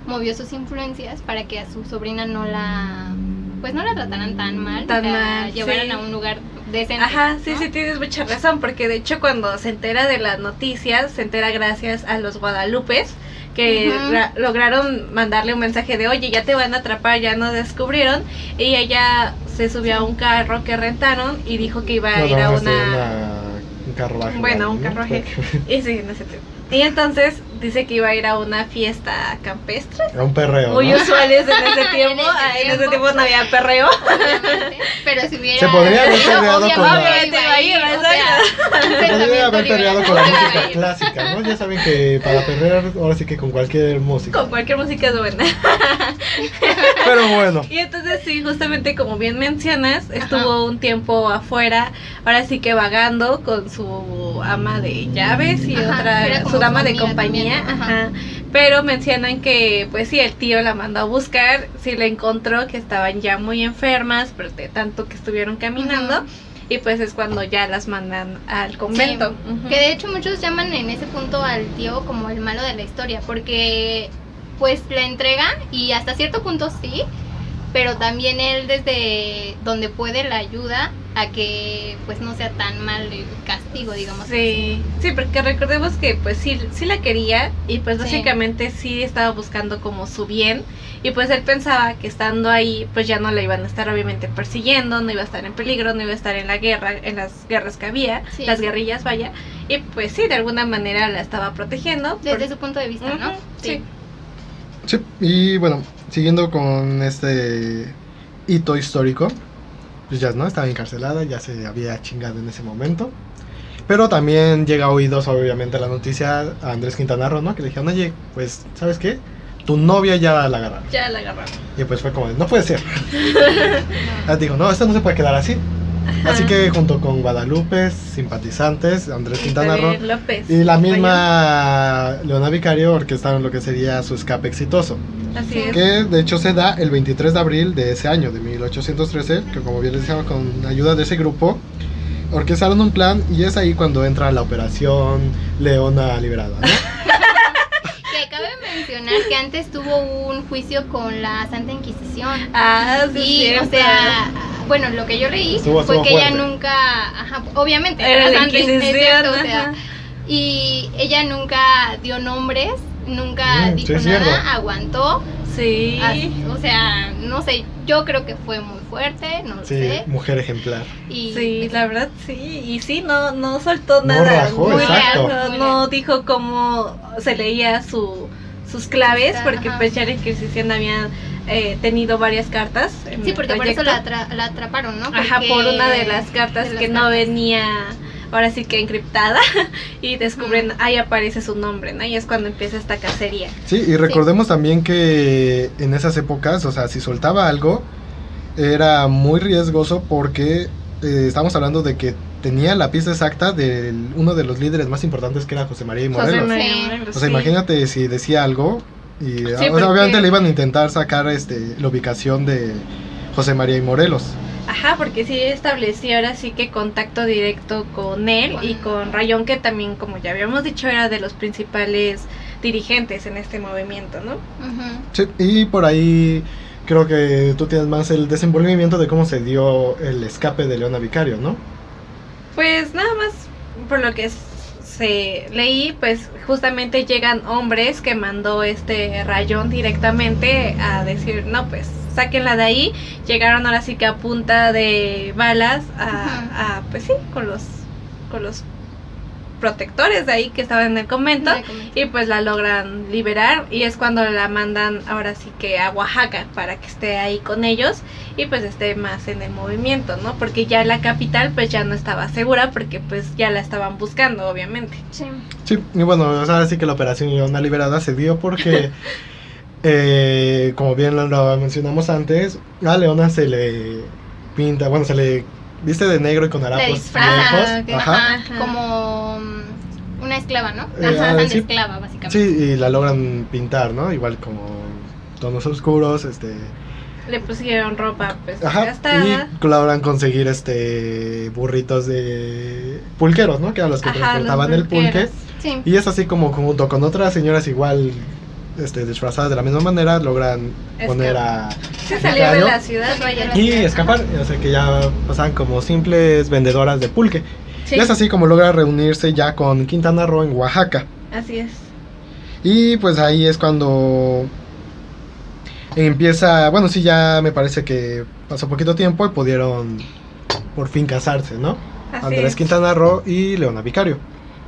movió sus influencias para que a su sobrina no la, pues no la trataran tan mal, Tan la mal, llevaran sí. a un lugar decente. Ajá, sí, ¿no? sí, tienes mucha razón, porque de hecho cuando se entera de las noticias, se entera gracias a los guadalupes, que lograron mandarle un mensaje de, oye, ya te van a atrapar, ya nos descubrieron, y ella se subió a un carro que rentaron y dijo que iba a No, ir a este, una... un carruaje. Bueno, un carruaje. Y sí, no sé. Y entonces dice que iba a ir a una fiesta campestre. Era un perreo. Muy ¿no? usuales en ese tiempo. en ese tiempo. no había perreo. Obviamente, pero si hubiera Se podría haber perreado con la- obviamente iba a ir, a Se podría haber perreado con la música clásica, ¿no? Ya saben que para perrear, ahora sí que con cualquier música. Con cualquier música es buena. Pero bueno, Y entonces sí, justamente como bien mencionas, estuvo un tiempo afuera, ahora sí que vagando con su ama de llaves y Ajá, otra, su dama su de compañía. también, Pero mencionan que pues sí, el tío la mandó a buscar, sí la encontró que estaban ya muy enfermas, pero de tanto que estuvieron caminando. Y pues es cuando ya las mandan al convento. Que de hecho muchos llaman en ese punto al tío como el malo de la historia, porque pues la entrega y hasta cierto punto sí, pero también él desde donde puede la ayuda a que pues no sea tan mal el castigo, digamos. Sí, sí, porque recordemos que pues sí, sí la quería y pues básicamente sí estaba buscando como su bien y pues él pensaba que estando ahí pues ya no la iban a estar obviamente persiguiendo, no iba a estar en peligro, no iba a estar en la guerra, en las guerras que había, Sí. las guerrillas vaya, y pues sí, de alguna manera la estaba protegiendo. Desde por- su punto de vista, ¿no? Sí. sí, y bueno, siguiendo con este hito histórico, pues ya no, estaba encarcelada, ya se había chingado en ese momento. Pero también llega a oídos, obviamente, la noticia a Andrés Quintana Roo, ¿no? Que le dijeron, oye, pues, ¿sabes qué? Tu novia ya la agarraron. Ya la agarraron. Y pues fue como, no puede ser. Ah, Dijo, no, esto no se puede quedar así. Así que junto con Guadalupe, simpatizantes, Andrés Quintana Roo López. y la misma Leona Vicario orquestaron lo que sería su escape exitoso. Así es. Que de hecho se da el 23 de abril de ese año, de 1813, que como bien les decía, con ayuda de ese grupo, orquestaron un plan y es ahí cuando entra la operación Leona Liberada. ¿no? Que cabe mencionar que antes tuvo un juicio con la Santa Inquisición. Ah, sí, Y, o sea, bueno, lo que yo leí Estuvo- fue que ella nunca, ajá, obviamente, Era la Inquisición, o sea, ajá. y ella nunca dio nombres, nunca Mm, sí, dijo nada, cierto. aguantó, Sí. así, o sea, no sé, yo creo que fue muy fuerte, no lo Sí, sé, mujer ejemplar. y Sí, la verdad sí, y sí, no, no soltó No nada. rajó, muy exacto. no, Muy no leal. dijo cómo se leía su, sus claves, Ajá. porque pues ya la Inquisición había eh, tenido varias cartas. en sí, porque por eso la, atra- la atraparon, ¿no? Ajá, Porque- por una de las cartas de las que no venía, ahora sí que encriptada, y descubren, ahí aparece su nombre, ¿no? Y es cuando empieza esta cacería. Sí, y recordemos también que en esas épocas, o sea, si soltaba algo, era muy riesgoso porque eh, estamos hablando de que tenía la pista exacta de uno de los líderes más importantes que era José María y José Morelos. María Sí. Morelos, O sea, imagínate si decía algo y o sea, porque- obviamente le iban a intentar sacar este la ubicación de José María y Morelos. Ajá, porque sí estableció ahora sí que contacto directo con él y con Rayón, que también, como ya habíamos dicho, era de los principales dirigentes en este movimiento, ¿no? Sí, y por ahí creo que tú tienes más el desenvolvimiento de cómo se dio el escape de Leona Vicario, ¿no? Pues nada más por lo que se leí, pues justamente llegan hombres que mandó este Rayón directamente a decir, no, pues sáquenla de ahí. Llegaron ahora sí que a punta de balas a, a, pues sí, con los, con los protectores de ahí que estaban en el convento. Y pues la logran liberar y es cuando la mandan ahora sí que a Oaxaca para que esté ahí con ellos y pues esté más en el movimiento, ¿no? Porque ya la capital pues ya no estaba segura porque pues ya la estaban buscando, obviamente. Sí. Sí, y bueno, o sea, ahora sí que la operación Leona Liberada se dio porque, eh, como bien lo, lo mencionamos antes, a Leona se le pinta, bueno, se le viste de negro y con harapos disfraza, viejos. que- Ajá. Ajá. como mm, una esclava, ¿no? Eh, Ajá, ah, tan sí. esclava, básicamente. Sí, y la logran pintar, ¿no? Igual como tonos oscuros, este... Le pusieron ropa pues Ajá, gastada. y logran conseguir este burritos de pulqueros, ¿no? Que eran los que Ajá, transportaban los el pulque. Sí. Y es así como junto con otras señoras igual este, disfrazadas de la misma manera, logran poner a... Se de la ciudad. Y escapar, o sea que ya pasaban como simples vendedoras de pulque. Sí, Y es así como logra reunirse ya con Quintana Roo en Oaxaca. así es. Y pues ahí es cuando empieza, bueno, sí, ya me parece que pasó poquito tiempo y pudieron por fin casarse, ¿no? Así Andrés es. Quintana Roo y Leona Vicario.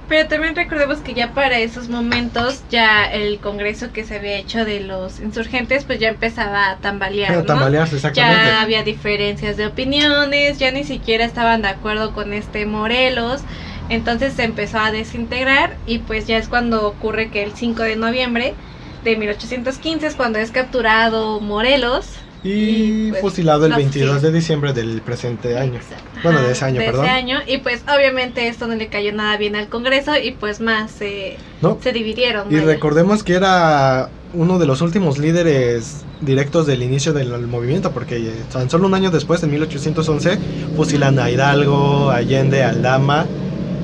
Pero también recordemos que ya para esos momentos ya el congreso que se había hecho de los insurgentes pues ya empezaba a tambalear, Pero ¿no? tambalearse, exactamente. Ya había diferencias de opiniones, ya ni siquiera estaban de acuerdo con este Morelos, entonces se empezó a desintegrar y pues ya es cuando ocurre que el 5 de noviembre de 1815 es cuando es capturado Morelos. Y, y, pues, fusilado el no sé 22 si- de diciembre del presente año. Exacto. Bueno, de ese año, de perdón. ese año, y pues obviamente esto no le cayó nada bien al Congreso y pues más se, ¿No? se dividieron. Y vaya. recordemos que era uno de los últimos líderes directos del inicio del movimiento, porque eh, tan solo un año después, en 1811, fusilan a Hidalgo, Allende, Aldama,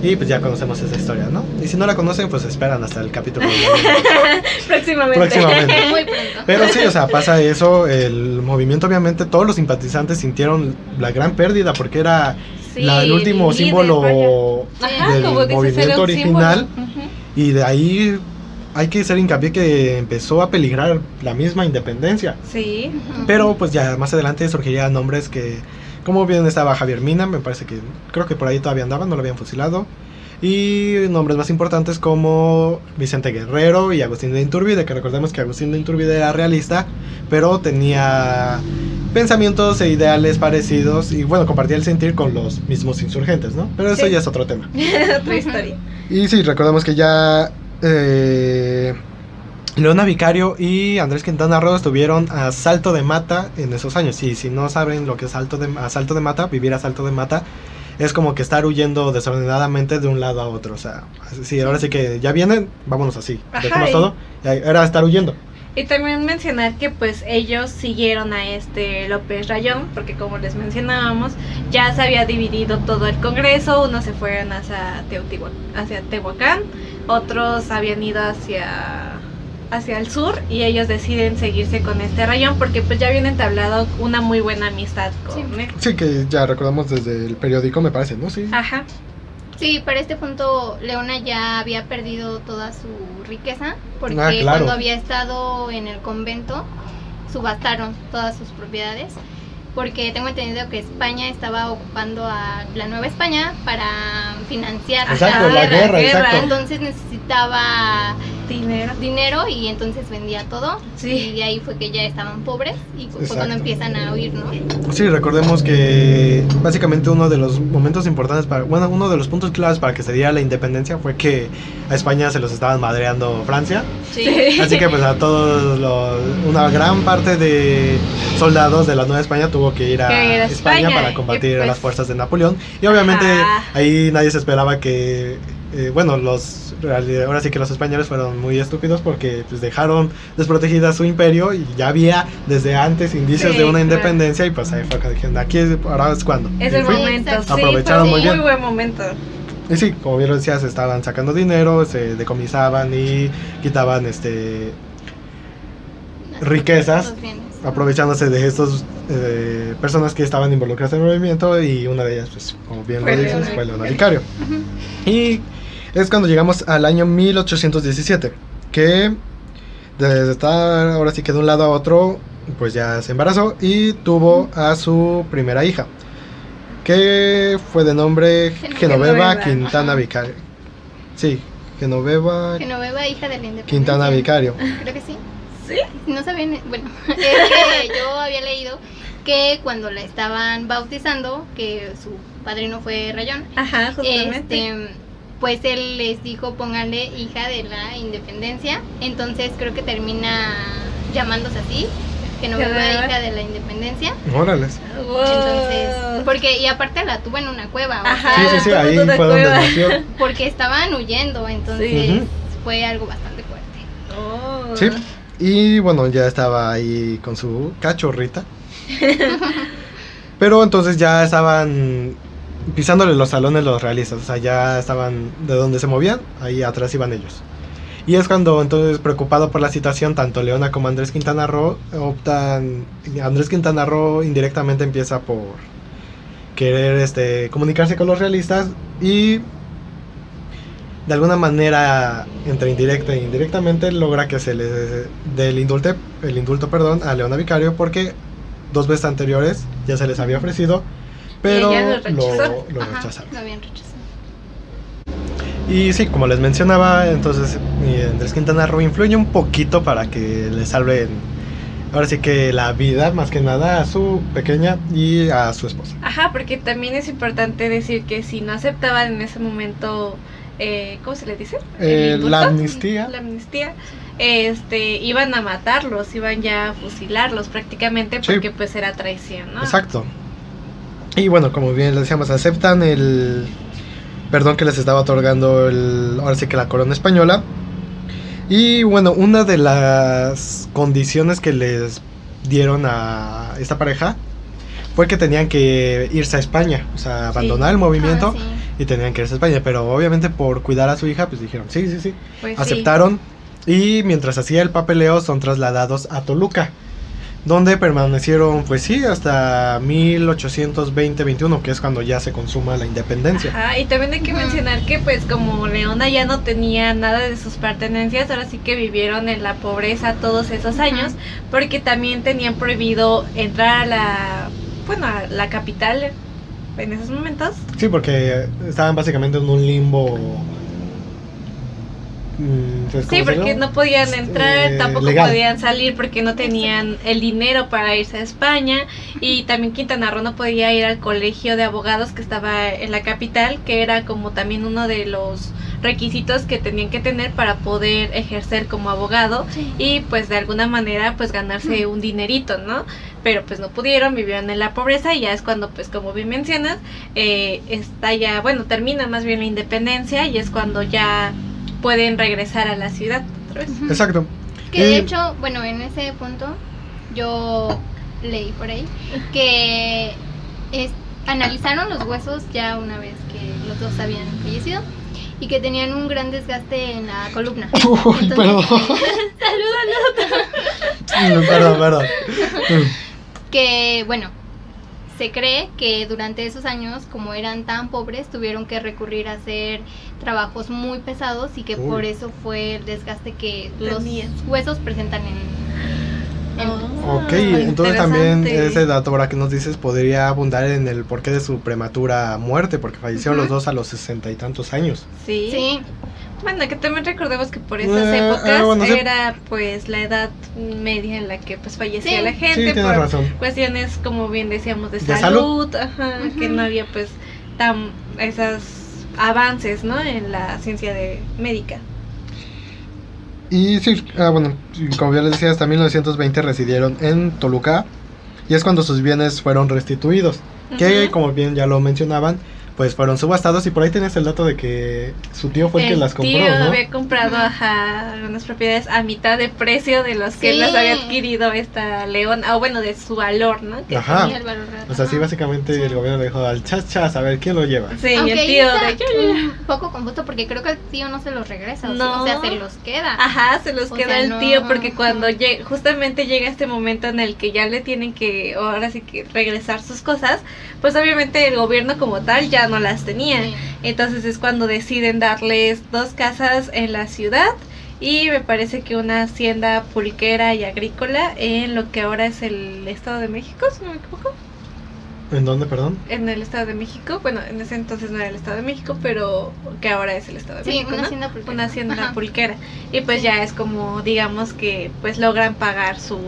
y pues ya conocemos esa historia, ¿no? Y si no la conocen, pues esperan hasta el capítulo. Próximamente. Próximamente. Muy pronto. Pero sí, o sea, pasa eso, el movimiento obviamente, todos los simpatizantes sintieron la gran pérdida, porque era Sí, la- el último líder, símbolo. Ajá, del movimiento original. Y de ahí hay que hacer hincapié que empezó a peligrar la misma independencia. Sí. Pero pues ya más adelante surgirían nombres que, como bien estaba Javier Mina, me parece que creo que por ahí todavía andaban, no lo habían fusilado. Y nombres más importantes como Vicente Guerrero y Agustín de Iturbide, que recordemos que Agustín de Iturbide era realista, pero tenía pensamientos e ideales parecidos y bueno, compartía el sentir con los mismos insurgentes, ¿no? Pero eso Sí. ya es otro tema. Otra historia. Y sí, recordamos que ya eh, Leona Vicario y Andrés Quintana Roo estuvieron a salto de mata en esos años. Y si no saben lo que es salto de, a salto de mata, vivir a salto de mata, es como que estar huyendo desordenadamente de un lado a otro. O sea, sí, ahora sí que ya vienen, vámonos así. Ajá, Dejemos y- todo. Era estar huyendo. Y también mencionar que pues ellos siguieron a este López Rayón, porque como les mencionábamos, ya se había dividido todo el Congreso, unos se fueron hacia, Teotihuac- hacia Tehuacán, otros habían ido hacia, hacia el sur y ellos deciden seguirse con este Rayón porque pues ya habían entablado una muy buena amistad con Sí. él. Sí, que ya recordamos desde el periódico, me parece, ¿no? Sí. Ajá, Sí, para este punto Leona ya había perdido toda su riqueza porque Ah, claro. cuando había estado en el convento subastaron todas sus propiedades porque tengo entendido que España estaba ocupando a la Nueva España para financiar Exacto, la la guerra, guerra. exacto. entonces necesitaba dinero. dinero y entonces vendía todo Sí. y de ahí fue que ya estaban pobres y fue Exacto. cuando empiezan a huir, ¿no? Sí, recordemos que básicamente uno de los momentos importantes para, bueno, uno de los puntos claves para que se diera la independencia fue que a España se los estaban madreando Francia. Sí. Así que pues a todos los, una gran parte de soldados de la Nueva España tuvo que ir a, Que ir a España, España, para combatir a pues, las fuerzas de Napoleón. Y obviamente Ajá. ahí nadie se esperaba que, eh, bueno, los ahora sí que los españoles fueron muy estúpidos porque pues dejaron desprotegida su imperio y ya había desde antes indicios Sí, de una claro. independencia y pues ahí fue que dijeron, aquí es, ahora es cuando. Es Y el fue. momento, sí, Aprovecharon fue muy bien. buen momento. Y sí, como bien lo decías, estaban sacando dinero, se decomisaban y quitaban este riquezas aprovechándose de estas personas que estaban involucradas en el movimiento y una de ellas, pues, como bien Fue lo dices, fue Leona Vicario. Y es cuando llegamos al año 1817, que desde estar ahora sí que de un lado a otro, pues ya se embarazó y tuvo a su primera hija, que fue de nombre Genoveva. Genoveva Quintana. Vicario. Sí, Genoveva Genoveva, hija de la. Quintana Vicario. Creo que sí. ¿Sí? No sabían, bueno, es que yo había leído que cuando la estaban bautizando, que su padrino fue Rayón, Ajá, justamente. este, pues él les dijo pónganle hija de la independencia, entonces creo que termina llamándose así, Genoveva, Genoveva. hija de la independencia. Órales. Wow. Entonces, porque y aparte la tuvo en una cueva, o Ajá. Sí, sea, sí, sí, ahí una fue donde cueva. nació. porque estaban huyendo, entonces Sí. fue algo bastante fuerte. Oh. Sí. Y bueno, ya estaba ahí con su cachorrita. Pero entonces ya estaban pisándole los salones los realistas. O sea, ya estaban de donde se movían, ahí atrás iban ellos. Y es cuando entonces, preocupado por la situación, tanto Leona como Andrés Quintana Roo optan. Andrés Quintana Roo indirectamente empieza por querer este, comunicarse con los realistas y de alguna manera, entre indirecta e indirectamente, logra que se le dé el, indulte, el indulto perdón, a Leona Vicario porque dos veces anteriores ya se les había ofrecido, pero lo rechazó. lo Ajá, rechazaron. lo habían rechazado. Y sí, como les mencionaba, entonces Andrés Quintana Roo influye un poquito para que le salven, ahora sí que la vida, más que nada, a su pequeña y a su esposa. Ajá, porque también es importante decir que si no aceptaban en ese momento, eh, ¿cómo se le dice? ¿El Eh, la amnistía. La amnistía, este, iban a matarlos, iban ya a fusilarlos prácticamente Sí. porque pues era traición, ¿no? Exacto. Y bueno, como bien le decíamos, aceptan el perdón que les estaba otorgando el, ahora sí que la corona española. Y bueno, una de las condiciones que les dieron a esta pareja fue que tenían que irse a España, o sea, abandonar el movimiento Ah, sí. y tenían que irse a España, pero obviamente por cuidar a su hija, pues dijeron, sí, sí, sí, Pues sí. aceptaron y mientras hacía el papeleo son trasladados a Toluca, donde permanecieron pues sí hasta 1820-21, que es cuando ya se consuma la independencia. Ajá, y también hay que mencionar que pues como Leona ya no tenía nada de sus pertenencias, ahora sí que vivieron en la pobreza todos esos años, porque también tenían prohibido entrar a la, bueno, a la capital en esos momentos. Sí, porque estaban básicamente en un limbo. Sí, ¿cómo se porque no podían Este, entrar, tampoco legal. podían salir porque no tenían el dinero para irse a España. Y también Quintana Roo no podía ir al colegio de abogados que estaba en la capital, que era como también uno de los requisitos que tenían que tener para poder ejercer como abogado y pues de alguna manera pues ganarse un dinerito, ¿no? Pero pues no pudieron, vivieron en la pobreza y ya es cuando pues como bien mencionas, eh, está ya, bueno, termina más bien la independencia y es cuando ya pueden regresar a la ciudad otra vez. Exacto. Que de hecho, bueno, en ese punto yo leí por ahí que es- analizaron los huesos ya una vez que los dos habían fallecido y que tenían un gran desgaste en la columna. Uy, perdón. perdón, perdón. que bueno, se cree que durante esos años, como eran tan pobres, tuvieron que recurrir a hacer trabajos muy pesados y que Uy. por eso fue el desgaste que los Tenían. huesos presentan en... en- Oh, Ok, entonces también ese dato ahora que nos dices podría abundar en el porqué de su prematura muerte, porque fallecieron los dos a los sesenta y tantos años. Sí. Sí, Bueno, que también recordemos que por esas Eh, épocas eh, bueno, sí. era pues la edad media en la que pues fallecía Sí. la Sí, gente tienes por razón. cuestiones como bien decíamos de, De salud, ajá, que no había pues tan esos avances, ¿no? En la ciencia de médica. Y sí, ah, bueno, como ya les decía, hasta 1920 residieron en Toluca y es cuando sus bienes fueron restituidos, que como bien ya lo mencionaban, pues fueron subastados y por ahí tienes el dato de que su tío fue el, que las compró, tío ¿no? había comprado ajá, algunas propiedades a mitad de precio de los que Sí. las había adquirido esta león, o bueno, de su valor, ¿no? Que Ajá. tenía el valor real. O sea, sí, básicamente Sí. el gobierno le dijo al chas chas, a ver quién lo lleva. Sí, y Aunque el tío está de un poco confuso porque creo que el tío no se los regresa, o, sí, No. o sea, se los queda. Ajá, se los O queda sea, el no, tío porque cuando justamente llega este momento en el que ya le tienen que, ahora sí que regresar sus cosas, pues obviamente el gobierno como tal ya no las tenía. Sí. Entonces es cuando deciden darles dos casas en la ciudad y me parece que una hacienda pulquera y agrícola en lo que ahora es el Estado de México, si no me equivoco. ¿En dónde, perdón? En el Estado de México, bueno, en ese entonces no era el Estado de México, pero que ahora es el Estado de Sí, México. una ¿no? hacienda pulquera. una hacienda Ajá. pulquera y pues ya es como digamos que pues logran pagar su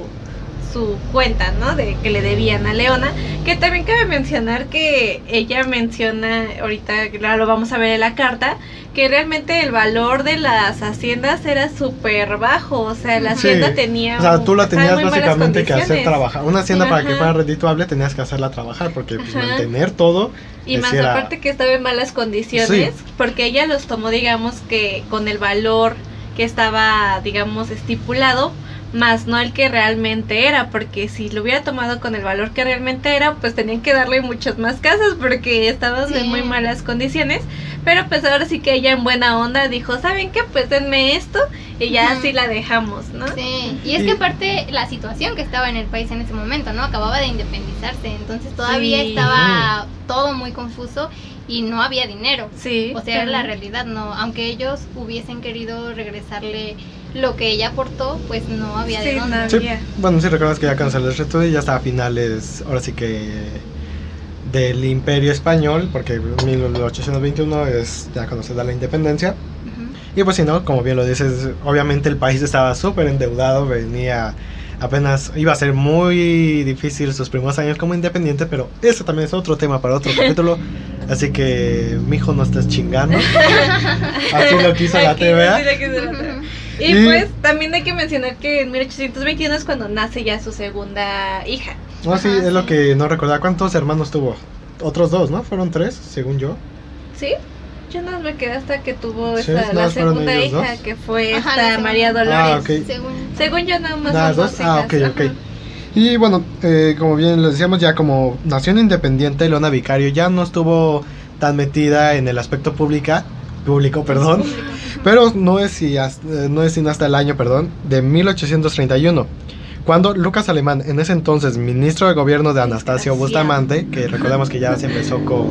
su cuenta, ¿no? De que le debían a Leona, que también cabe mencionar que ella menciona, ahorita lo vamos a ver en la carta, que realmente el valor de las haciendas era súper bajo, o sea, la Sí. hacienda tenía... O sea, tú la tenías básicamente que hacer trabajar. Una hacienda para que fuera redituable tenías que hacerla trabajar porque pues, mantener todo. Y más era- aparte que estaba en malas condiciones, porque ella los tomó, digamos, que con el valor que estaba, digamos, estipulado, más no el que realmente era, porque si lo hubiera tomado con el valor que realmente era, pues tenían que darle muchas más casas porque estaban de Sí. muy malas condiciones. Pero pues ahora sí que ella en buena onda dijo, ¿saben qué? Pues denme esto y ya así la dejamos, ¿no? Sí, y es que aparte la situación que estaba en el país en ese momento, ¿no? Acababa de independizarse, entonces todavía Sí. estaba todo muy confuso y no había dinero. Sí. O sea, era la realidad, ¿no? Aunque ellos hubiesen querido regresarle lo que ella aportó, pues no había de Sí, dónde. no Sí, había. bueno, si recuerdas que ya canceló el resto y ya está a finales, ahora sí que del Imperio Español, porque 1821 es ya cuando se da la independencia. Y pues si no, como bien lo dices, obviamente el país estaba súper endeudado, venía apenas, iba a ser muy difícil sus primeros años como independiente, pero eso también es otro tema para otro capítulo. Así que, mijo, no estás chingando. Así lo quiso la TVA. Y, Y- pues también hay que mencionar que en 1821 es cuando nace ya su segunda hija. No, sí, Ajá, es lo sí. que no recordaba. ¿Cuántos hermanos tuvo? Otros dos, ¿no? Fueron tres, según yo. ¿Sí? Yo no me quedé hasta que tuvo Sí, nada la segunda hija, dos. que fue Ajá, esta. María Dolores. Ah, ok. Según, Según yo nada más son dos. dos Ah, ok. ajá. Y bueno, eh, como bien les decíamos, ya como nación independiente, Leona Vicario ya no estuvo tan metida en el aspecto pública, público, perdón. público. Pero no es, si hasta- eh, no es sino hasta el año, perdón, de 1831, cuando Lucas Alemán, en ese entonces ministro de gobierno de Anastasio. Bustamante, que recordemos que ya se empezó con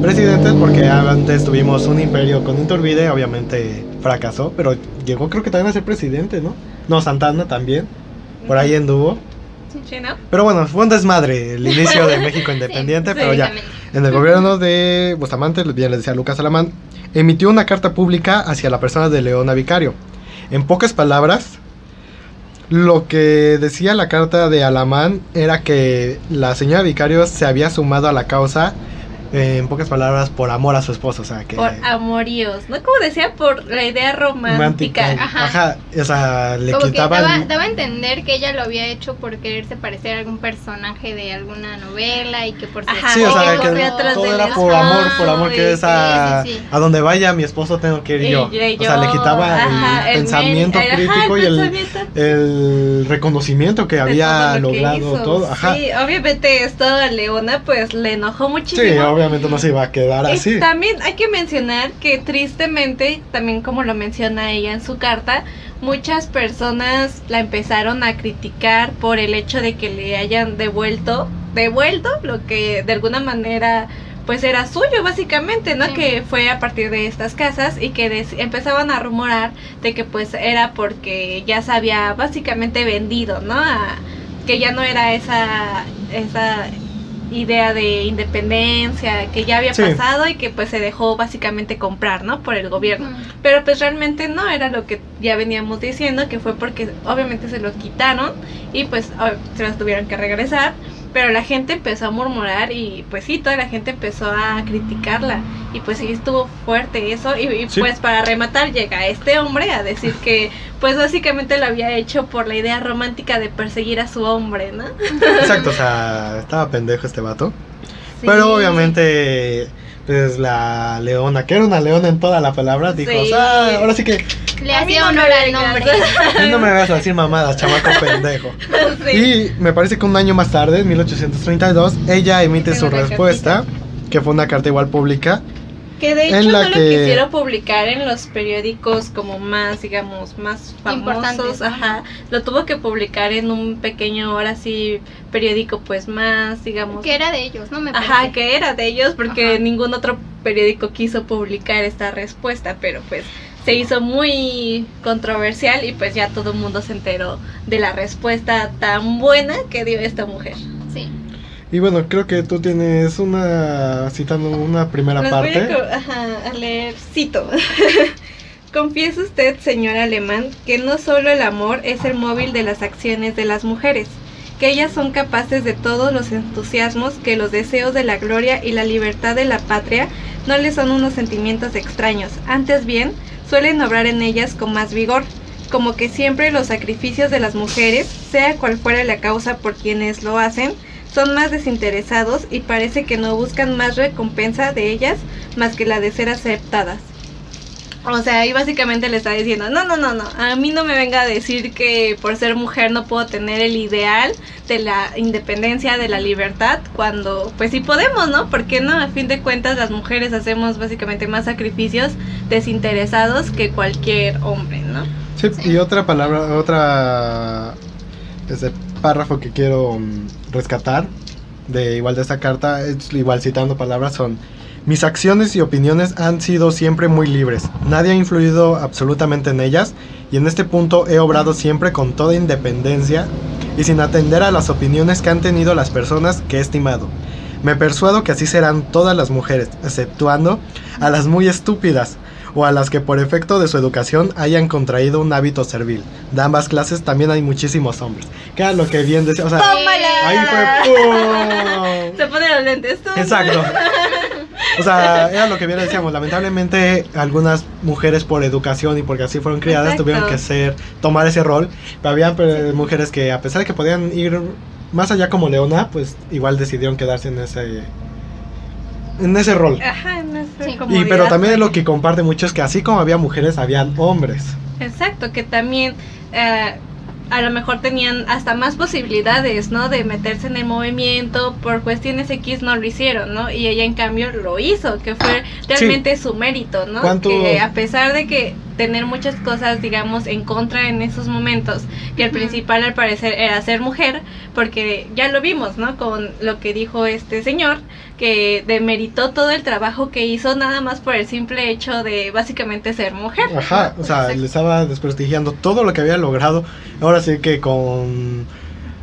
presidentes, porque antes tuvimos un imperio con Iturbide, obviamente fracasó, pero llegó creo que también a ser presidente, ¿no? No, Santana también, por ahí anduvo. Sí, ¿no? Pero bueno, fue un desmadre el inicio de México independiente, Sí, pero ya. En el gobierno de Bustamante, bien le decía Lucas Alamán, emitió una carta pública hacia la persona de Leona Vicario. En pocas palabras, lo que decía la carta de Alamán era que la señora Vicario se había sumado a la causa eh, en pocas palabras, por amor a su esposo, o sea, que... Por amoríos, ¿no? Como decía, por la idea romántica. Ajá. Ajá, o sea, le Como que quitaba... daba, el- daba a entender que ella lo había hecho por quererse parecer a algún personaje de alguna novela y que por Ajá, Sí, o sea, que que todo era por amor, por amor que y es a, sí, sí, sí. a donde vaya mi esposo tengo que ir Y yo. yo- o sea, le quitaba ajá, el, pensamiento men- ajá, crítico y el, pensamiento el reconocimiento que había todo lo que logrado hizo. todo. Ajá. Sí, obviamente esto a Leona pues le enojó muchísimo. Sí, obviamente no se iba a quedar así. también hay que mencionar que tristemente, también como lo menciona ella en su carta, muchas personas la empezaron a criticar por el hecho de que le hayan devuelto, devuelto lo que de alguna manera pues era suyo básicamente, ¿no? Sí. Que fue a partir de estas casas y que des- empezaban a rumorar de que pues era porque ya se había básicamente vendido, ¿no? A- que ya no era esa esa idea de independencia que ya había Sí. pasado y que pues se dejó básicamente comprar, ¿no? Por el gobierno. Mm. Pero pues realmente no era lo que ya veníamos diciendo, que fue porque obviamente se lo quitaron y pues se los tuvieron que regresar. Pero la gente empezó a murmurar y pues sí, toda la gente empezó a criticarla. Y pues sí, estuvo fuerte eso. Y, y, Sí. pues para rematar llega este hombre a decir que pues básicamente lo había hecho por la idea romántica de perseguir a su hombre, ¿no? Exacto, o sea, estaba pendejo este vato. Sí. Pero obviamente, pues la leona, que era una leona en toda la palabra, dijo, Sí. "Ah, ahora sí que Le hacía no honor al nombre. no me vas a decir mamadas, chamaco pendejo. Sí. Y me parece que un año más tarde, en 1832, ella emite su respuesta, que fue una carta igual pública. Que de hecho en la no que- lo quisieron publicar en los periódicos como más, digamos, más famosos, ajá. Lo tuvo que publicar en un pequeño, ahora sí, periódico pues más, digamos. Que era de ellos, ¿no? Me Ajá, parece. que era de ellos porque Ajá. ningún otro periódico quiso publicar esta respuesta, pero pues se hizo muy controversial y pues ya todo el mundo se enteró de la respuesta tan buena que dio esta mujer. Sí. Y bueno, creo que tú tienes una, citando una primera voy a, parte. co- ajá, a leer, cito. Confiesa usted, señor alemán, que no solo el amor es el móvil de las acciones de las mujeres, que ellas son capaces de todos los entusiasmos que los deseos de la gloria y la libertad de la patria no les son unos sentimientos extraños, antes bien, suelen obrar en ellas con más vigor, como que siempre los sacrificios de las mujeres, sea cual fuera la causa por quienes lo hacen, son más desinteresados y parece que no buscan más recompensa de ellas más que la de ser aceptadas. O sea, ahí básicamente le está diciendo, no, no, no, no, a mí no me venga a decir que por ser mujer no puedo tener el ideal de la independencia, de la libertad, cuando pues sí podemos, ¿no? ¿Por qué no? A fin de cuentas las mujeres hacemos básicamente más sacrificios desinteresados que cualquier hombre, ¿no? Sí, y otra palabra, otra este párrafo que quiero mm, rescatar de igual de esta carta, es igual citando palabras son mis acciones y opiniones han sido siempre muy libres. Nadie ha influido absolutamente en ellas y en este punto he obrado siempre con toda independencia y sin atender a las opiniones que han tenido las personas que he estimado. Me persuado que así serán todas las mujeres, exceptuando a las muy estúpidas o a las que por efecto de su educación hayan contraído un hábito servil. De ambas clases también hay muchísimos hombres. Que era lo que bien decía, o sea, ¡Tómala! ahí fue ¡pum! Se pone los lentes tú. Exacto. O sea, era lo que bien decíamos. Lamentablemente, algunas mujeres por educación y porque así fueron criadas Exacto. tuvieron que ser, tomar ese rol. Pero había mujeres que, a pesar de que podían ir más allá como Leona, pues igual decidieron quedarse en ese, en ese rol. Ajá, no sé, Sí. Y pero también lo que comparte mucho es que así como había mujeres, habían hombres. Exacto, que también eh, a lo mejor tenían hasta más posibilidades, ¿no? De meterse en el movimiento, por cuestiones X no lo hicieron, ¿no? Y ella en cambio lo hizo, que fue realmente su mérito, ¿no? ¿Cuánto- Que a pesar de que tener muchas cosas, digamos, en contra en esos momentos, que el principal al parecer era ser mujer, porque ya lo vimos, ¿no? Con lo que dijo este señor, que demeritó todo el trabajo que hizo nada más por el simple hecho de básicamente ser mujer. Ajá, o sea, Exacto. le estaba desprestigiando todo lo que había logrado. Ahora sí que con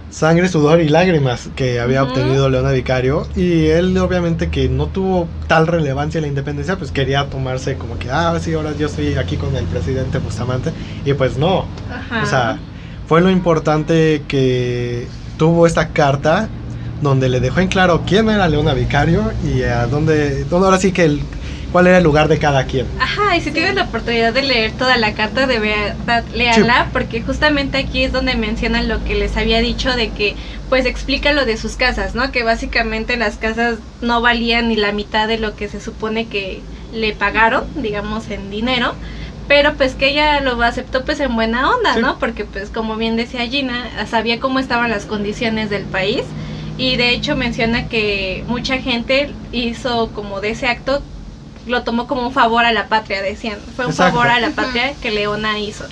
sangre, sudor y lágrimas que había obtenido Leona Vicario. Y él obviamente que no tuvo tal relevancia en la independencia, pues quería tomarse como que, ah, sí, ahora yo estoy aquí con el presidente Bustamante. Y pues no, Ajá. o sea, fue lo importante que tuvo esta carta donde le dejó en claro quién era Leona Vicario y a dónde, dónde ahora sí que el, cuál era el lugar de cada quien. Ajá, y si tienes la oportunidad de leer toda la carta, de verdad, léala, porque justamente aquí es donde mencionan lo que les había dicho de que, pues explica lo de sus casas, ¿no? Que básicamente las casas no valían ni la mitad de lo que se supone que le pagaron, digamos, en dinero. Pero pues que ella lo aceptó pues en buena onda, Sí. ¿no? Porque pues como bien decía Gina, sabía cómo estaban las condiciones del país y de hecho menciona que mucha gente hizo como de ese acto lo tomó como un favor a la patria, decían. Fue un Exacto. favor a la patria que Leona hizo,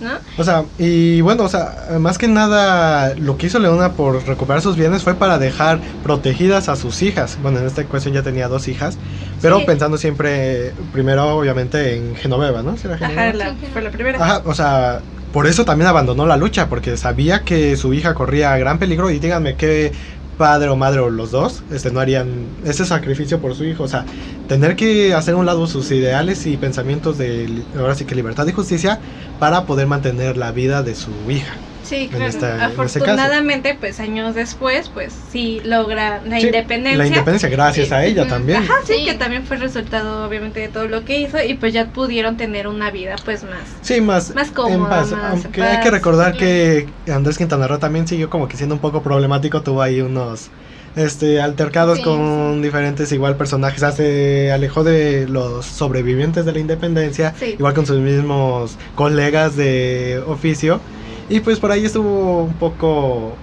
¿no? O sea, y bueno, o sea, más que nada lo que hizo Leona por recuperar sus bienes fue para dejar protegidas a sus hijas. Bueno, en esta cuestión ya tenía dos hijas, pero Sí. pensando siempre, primero obviamente en Genoveva, ¿no? ¿Sí era Genoveva? Ajá, la- fue la primera. Ajá, o sea, por eso también abandonó la lucha, porque sabía que su hija corría gran peligro y díganme qué padre o madre o los dos este, no harían ese sacrificio por su hijo. O sea, tener que hacer a un lado sus ideales y pensamientos de, ahora sí que libertad y justicia para poder mantener la vida de su hija. Sí, claro. esta-. Afortunadamente, pues años después, pues sí logra la Sí, independencia. La independencia gracias a ella también. Ajá, sí, Sí. que también fue resultado obviamente de todo lo que hizo y pues ya pudieron tener una vida pues más. Sí, más, Más en cómoda, paz. más Aunque en hay que recordar que Andrés Quintana Roo también siguió como que siendo un poco problemático. Tuvo ahí unos este altercados Sí, con diferentes igual personajes. Ah, Se alejó de los sobrevivientes de la independencia, Sí. igual con sus mismos colegas de oficio. Y pues por ahí estuvo un poco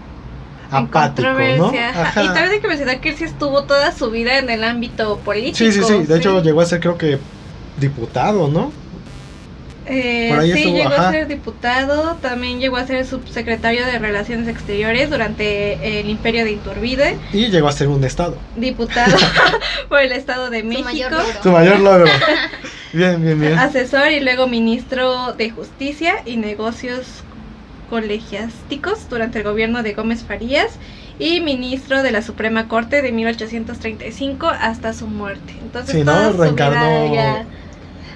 en apático, ¿no? Ajá. Y también hay que mencionar que él sí estuvo toda su vida en el ámbito político. Sí, sí, sí. De hecho, llegó a ser creo que diputado, ¿no? Eh, Por ahí sí, estuvo, llegó ajá. a ser diputado, también llegó a ser subsecretario de Relaciones Exteriores durante el Imperio de Iturbide, Y llegó a ser un estado. diputado por el Estado de Su México, mayor logro. Su mayor logro. bien, bien, bien. asesor y luego ministro de Justicia y Negocios Colegiásticos durante el gobierno de Gómez Farías y ministro de la Suprema Corte de 1835 hasta su muerte. Entonces, Sí, ¿no? Reencarnó- ya-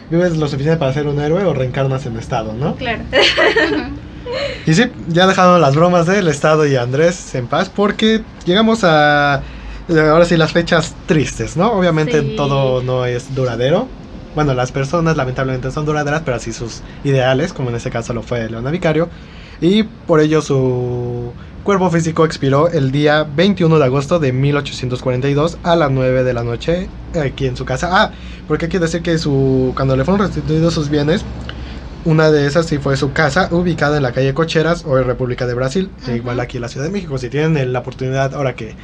¿Vives lo suficiente para ser un héroe o reencarnas en estado, no? claro. Y sí, ya dejado las bromas del estado y Andrés en paz porque llegamos a eh, ahora sí las fechas tristes, ¿no? Obviamente Sí. todo no es duradero. Bueno, las personas lamentablemente son duraderas, pero así sus ideales, como en este caso lo fue Leona Vicario, y por ello su cuerpo físico expiró el día 21 de agosto de 1842 a las 9 de la noche aquí en su casa. Ah, porque hay que decir que su cuando le fueron restituidos sus bienes, una de esas sí fue su casa, ubicada en la calle Cocheras, hoy República de Brasil, e igual aquí en la Ciudad de México. Si tienen la oportunidad, ahora que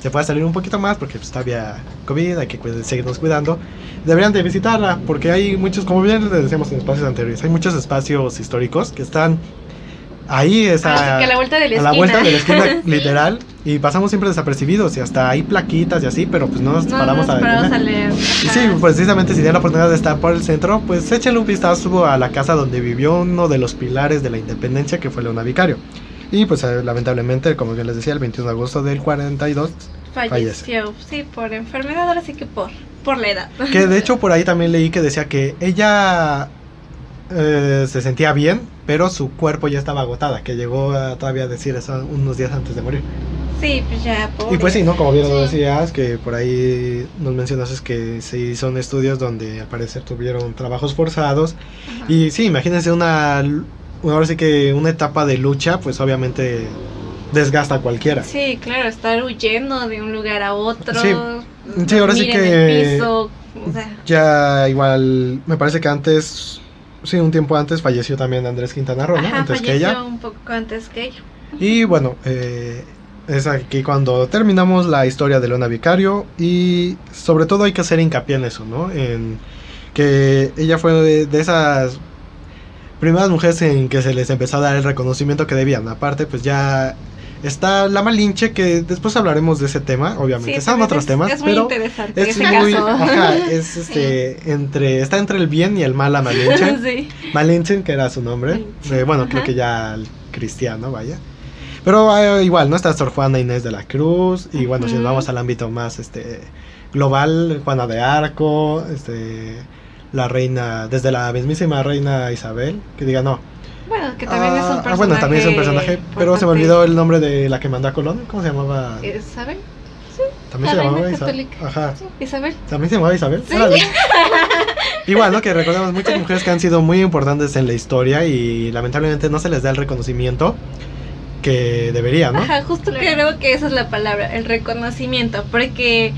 se pueda salir un poquito más, porque pues, todavía COVID, hay que seguirnos cuidando, deberían de visitarla, porque hay muchos, como bien les decíamos en espacios anteriores, hay muchos espacios históricos que están ahí, esa, Así que a la vuelta de la a esquina. la vuelta de la esquina, literal, y pasamos siempre desapercibidos, y hasta hay plaquitas y así, pero pues no nos No, paramos nos a paramos a leer. Y sí, precisamente si tienen la oportunidad de estar por el centro, pues échenle un vistazo a la casa donde vivió uno de los pilares de la independencia, que fue Leona Vicario. Y pues eh, lamentablemente, como bien les decía, el 21 de agosto del 42, falleció. Sí, por enfermedad, ahora sí que por, por la edad. que de hecho por ahí también leí que decía que ella eh, se sentía bien, pero su cuerpo ya estaba agotada, que llegó a todavía decir eso unos días antes de morir. Sí, pues ya, pobre. Y pues sí, ¿no? Como bien lo Sí. decías, que por ahí nos mencionas es que sí son estudios donde al parecer tuvieron trabajos forzados. Ajá. Y sí, imagínense una, ahora sí que una etapa de lucha, pues obviamente desgasta a cualquiera. Sí, claro, estar huyendo de un lugar a otro. Sí. Sí, ahora sí en que- el piso, o sea, Ya igual, me parece que antes, sí, un tiempo antes falleció también Andrés Quintana Roo, ¿no? ajá, Antes que ella. un poco antes que ella. Y bueno, eh, es aquí cuando terminamos la historia de Leona Vicario y sobre todo hay que hacer hincapié en eso, ¿no? En que ella fue de, de esas primeras mujeres en que se les empezó a dar el reconocimiento que debían. Aparte, pues ya está la Malinche, que después hablaremos de ese tema, obviamente. Sí, también otros es, temas, es muy pero interesante es ese muy, caso. ajá, es este, entre, está entre el bien y el mal la Malinche. sí. Malinchen, que era su nombre. Eh, bueno, creo que ya el cristiano, vaya. Pero eh, igual, ¿no? Está Sor Juana Inés de la Cruz. Y bueno, si nos vamos al ámbito más este global, Juana de Arco, este la reina, desde la mismísima reina Isabel, que diga no. Bueno, que también es un Ah, personaje. bueno, también es un personaje, pero se me olvidó el nombre de la que mandó a Colón. ¿Cómo se llamaba? ¿Isabel? También se la llamaba Isabel. Ajá. ¿Isabel? También se llamaba Isabel. Sí. Igual, ¿no? Que recordamos muchas mujeres que han sido muy importantes en la historia y lamentablemente no se les da el reconocimiento que debería, ¿no? Ajá, justo Claro. creo que esa es la palabra, el reconocimiento, porque,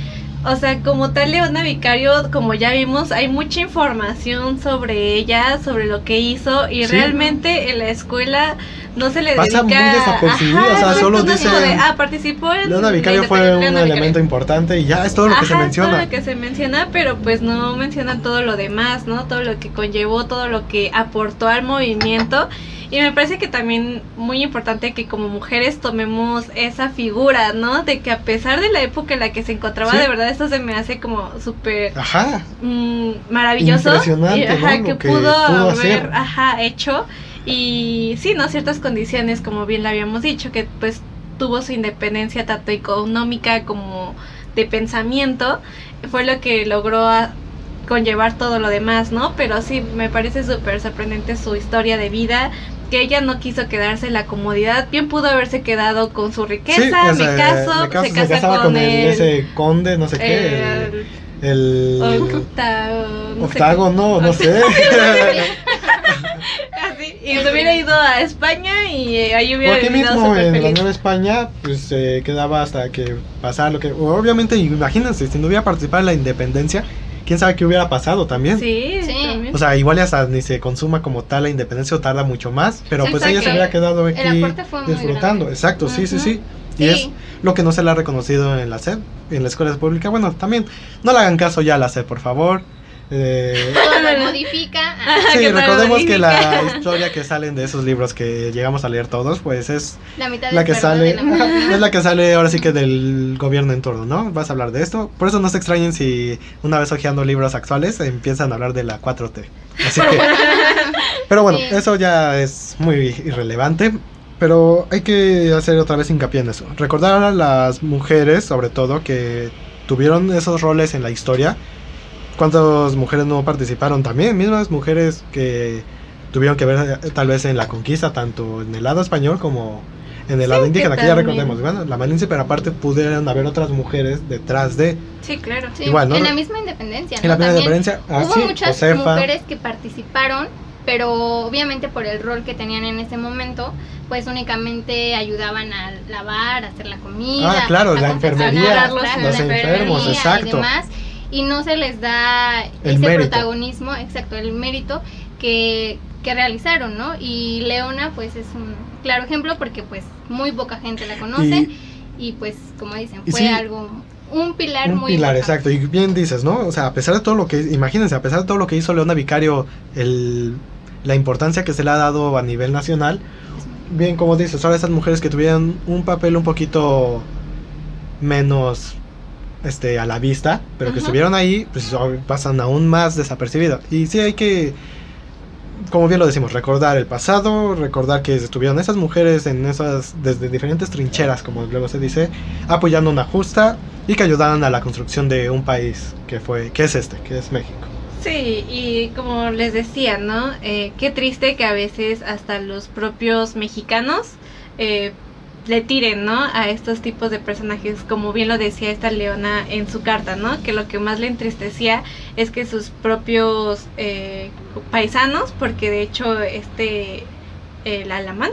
o sea, como tal Leona Vicario, como ya vimos, hay mucha información sobre ella, sobre lo que hizo, y Sí. realmente en la escuela no se le Pasa dedica... muy desapercibido, o sea, solo de, ah, participó en... Leona Vicario fue un de Leona Vicario". elemento importante y ya es todo lo que se Ajá, menciona. Todo lo que se menciona, pero pues no menciona todo lo demás, ¿no? Todo lo que conllevó, todo lo que aportó al movimiento. Y me parece que también muy importante que como mujeres tomemos esa figura, ¿no? De que a pesar de la época en la que se encontraba, Sí. de verdad esto se me hace como súper Ajá. mm, maravilloso. Impresionante, y, ajá, ¿no? que, pudo, pudo haber ajá, hecho. Y sí, ¿no? Ciertas condiciones, como bien lo habíamos dicho, que pues tuvo su independencia tanto económica como de pensamiento, fue lo que logró a- conllevar todo lo demás, ¿no? Pero sí, me parece súper sorprendente su historia de vida, que ella no quiso quedarse en la comodidad, bien pudo haberse quedado con su riqueza, o me caso, me caso, se casa casaba con, el, el, ese conde, no sé qué, el- el, el octa- no sé octágono, no sé. Así, y se hubiera ido a España y eh, ahí hubiera vivido mismo en la feliz. Nueva España, pues se quedaba hasta que pasara lo que. Obviamente, imagínense, si no hubiera participado en la independencia, quién sabe qué hubiera pasado también. Sí, Sí. también. O sea, igual ya hasta ni se consuma como tal la independencia o tarda mucho más, pero pues ella se hubiera quedado aquí disfrutando. Exacto, sí, sí, sí. Y Sí. es lo que no se le ha reconocido en la SED, en la escuela pública. Bueno, también no le hagan caso ya a la SED, por favor. Eh, Todo lo modifica. Sí, recordemos que la historia que salen de esos libros que llegamos a leer todos, pues es La mitad la que sale, de la mitad. es la que sale ahora sí que del gobierno en turno, ¿no? Vas a hablar de esto. Por eso no se extrañen si una vez hojeando libros actuales empiezan a hablar de la 4T. Así que, pero bueno, Sí. eso ya es muy irrelevante. Pero hay que hacer otra vez hincapié en eso. Recordar a las mujeres, sobre todo, que tuvieron esos roles en la historia. ¿Cuántas mujeres no participaron también? Mismas mujeres que tuvieron que ver eh, tal vez en la conquista, tanto en el lado español como en el lado que indígena, que ya recordemos. Bueno, la Malinche, pero aparte pudieron haber otras mujeres detrás de. Sí, claro. Sí, Igual, ¿no? En la misma independencia. En la ¿no? También independencia, ah, Hubo sí, muchas Josefa. mujeres que participaron, pero obviamente por el rol que tenían en ese momento, pues únicamente ayudaban a lavar, a hacer la comida. Ah, claro, a la enfermería, los trajes, los la enfermos, exacto. Y demás, y no se les da El ese mérito. protagonismo, exacto, el mérito que, que realizaron, ¿no? Y Leona, pues es un claro ejemplo porque pues muy poca gente la conoce y, pues como dicen, fue sí, algo, un pilar Un muy pilar, importante. exacto. Y bien dices, ¿no? O sea, a pesar de todo lo que, imagínense, a pesar de todo lo que hizo Leona Vicario, el, la importancia que se le ha dado a nivel nacional, bien como dices, ahora esas mujeres que tuvieran un papel un poquito menos este a la vista, pero que estuvieron ahí, pues pasan aún más desapercibidas. Y sí hay que, como bien lo decimos, recordar el pasado, recordar que estuvieron esas mujeres en esas, desde diferentes trincheras, como luego se dice, apoyando una justa y que ayudaran a la construcción de un país que fue, que es este, que es México. Sí, y como les decía, ¿no? Eh, qué triste que a veces hasta los propios mexicanos eh, le tiren, ¿no? A estos tipos de personajes, como bien lo decía esta Leona en su carta, ¿no? Que lo que más le entristecía es que sus propios eh, paisanos, porque de hecho este, el alamán,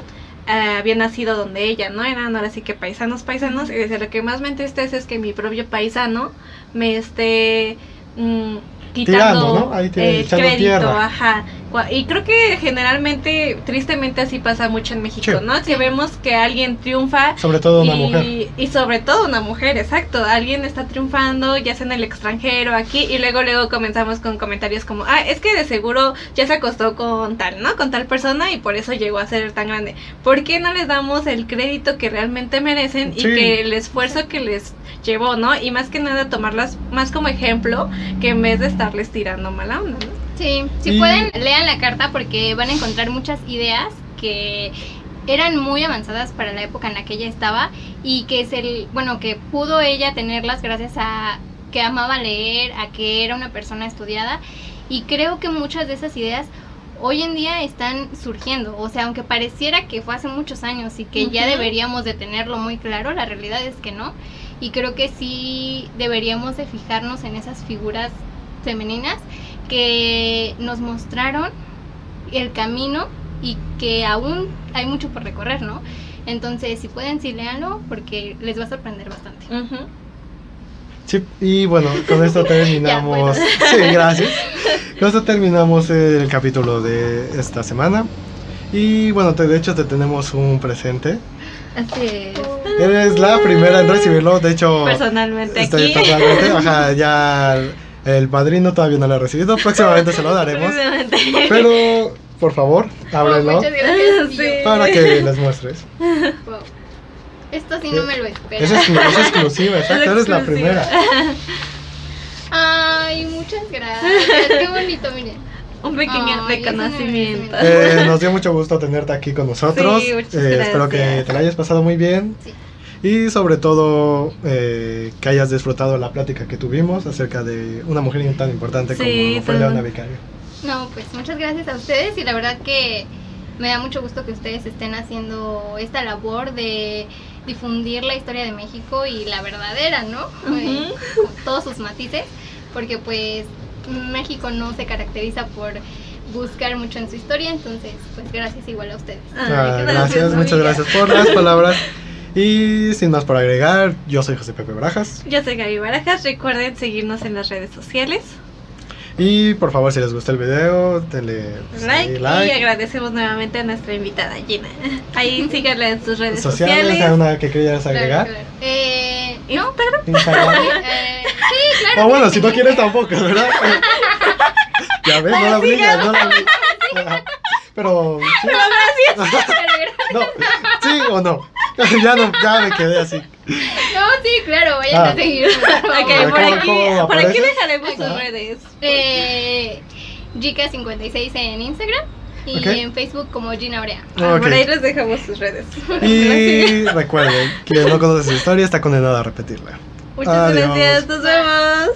eh, había nacido donde ella, ¿no? Eran ahora sí que paisanos, paisanos, y decía, lo que más me entristece es que mi propio paisano me esté... mm, quitando Tirando, ¿no? Ahí te- el echando crédito, tierra. ajá. Y creo que generalmente, tristemente así pasa mucho en México, Sí. ¿no? Que vemos que alguien triunfa Sobre todo una y, mujer. y sobre todo una mujer, exacto. Alguien está triunfando, ya sea en el extranjero, aquí, y luego luego comenzamos con comentarios como, ah, es que de seguro ya se acostó con tal, ¿no? Con tal persona y por eso llegó a ser tan grande. ¿Por qué no les damos el crédito que realmente merecen y que el esfuerzo que les llevó, ¿no? Y más que nada tomarlas más como ejemplo que en vez de estarles tirando mala onda, ¿no? Sí, si Y- pueden, lean la carta porque van a encontrar muchas ideas que eran muy avanzadas para la época en la que ella estaba y que es el, bueno, que pudo ella tenerlas gracias a que amaba leer, a que era una persona estudiada y creo que muchas de esas ideas hoy en día están surgiendo. O sea, aunque pareciera que fue hace muchos años y que ya Ujú. deberíamos de tenerlo muy claro, la realidad es que no. Y creo que sí deberíamos de fijarnos en esas figuras femeninas que nos mostraron el camino y que aún hay mucho por recorrer, ¿no? Entonces, si pueden, sí léanlo porque les va a sorprender bastante. Sí, y bueno, con esto terminamos. Ya, Sí, gracias. Con esto terminamos el capítulo de esta semana. Y bueno, te- de hecho te tenemos un presente. Así es. Eres la primera en recibirlo, de hecho... Personalmente estoy aquí. totalmente, ajá, ya el padrino todavía no lo ha recibido, próximamente se lo daremos. Pero, por favor, ábrelo gracias. yo, Sí. para que les muestres. wow. Esto sí no me lo espero. Es, es exclusiva, exacto, Es eres la primera. Ay, muchas gracias. Qué bonito, miren. Un pequeño Ay, reconocimiento. Eh, nos dio mucho gusto tenerte aquí con nosotros. Sí, Eh, espero que te la hayas pasado muy bien. Sí. Y sobre todo eh, que hayas disfrutado la plática que tuvimos acerca de una mujer tan importante Sí, como fue. Leona Vicario. No, pues muchas gracias a ustedes y la verdad que me da mucho gusto que ustedes estén haciendo esta labor de difundir la historia de México y la verdadera, ¿no? Con todos sus matices, porque pues México no se caracteriza por buscar mucho en su historia, entonces pues gracias igual a ustedes. Ah, gracias, muchas gracias por las palabras. Y sin más por agregar, yo soy José Pepe Brajas. Yo soy Gaby Barajas. Recuerden seguirnos en las redes sociales. Y por favor, si les gustó el video, denle Like, y agradecemos nuevamente a nuestra invitada Gina. Ahí síganla en sus redes sociales, sociales. ¿hay una que querías agregar? claro. Eh, no. Instagram. eh, sí, claro. Ah, que bueno, sí. si no quieres tampoco, ¿verdad? ya ves, no la obligas, no la obligas. Pero, sí. Pero gracias. No, sí o no. ya no, ya me quedé así. No, sí, claro, vayan Ah. a seguir. por favor. Ok, ¿Cómo- por aquí, por aquí dejaremos sus redes. Eh, Gica56 en Instagram y en Facebook como Gina Orea. Ah. Por ahí les dejamos sus redes. Y recuerden, quien no conoce su historia está condenado a repetirla. Muchas Adiós. gracias, nos vemos.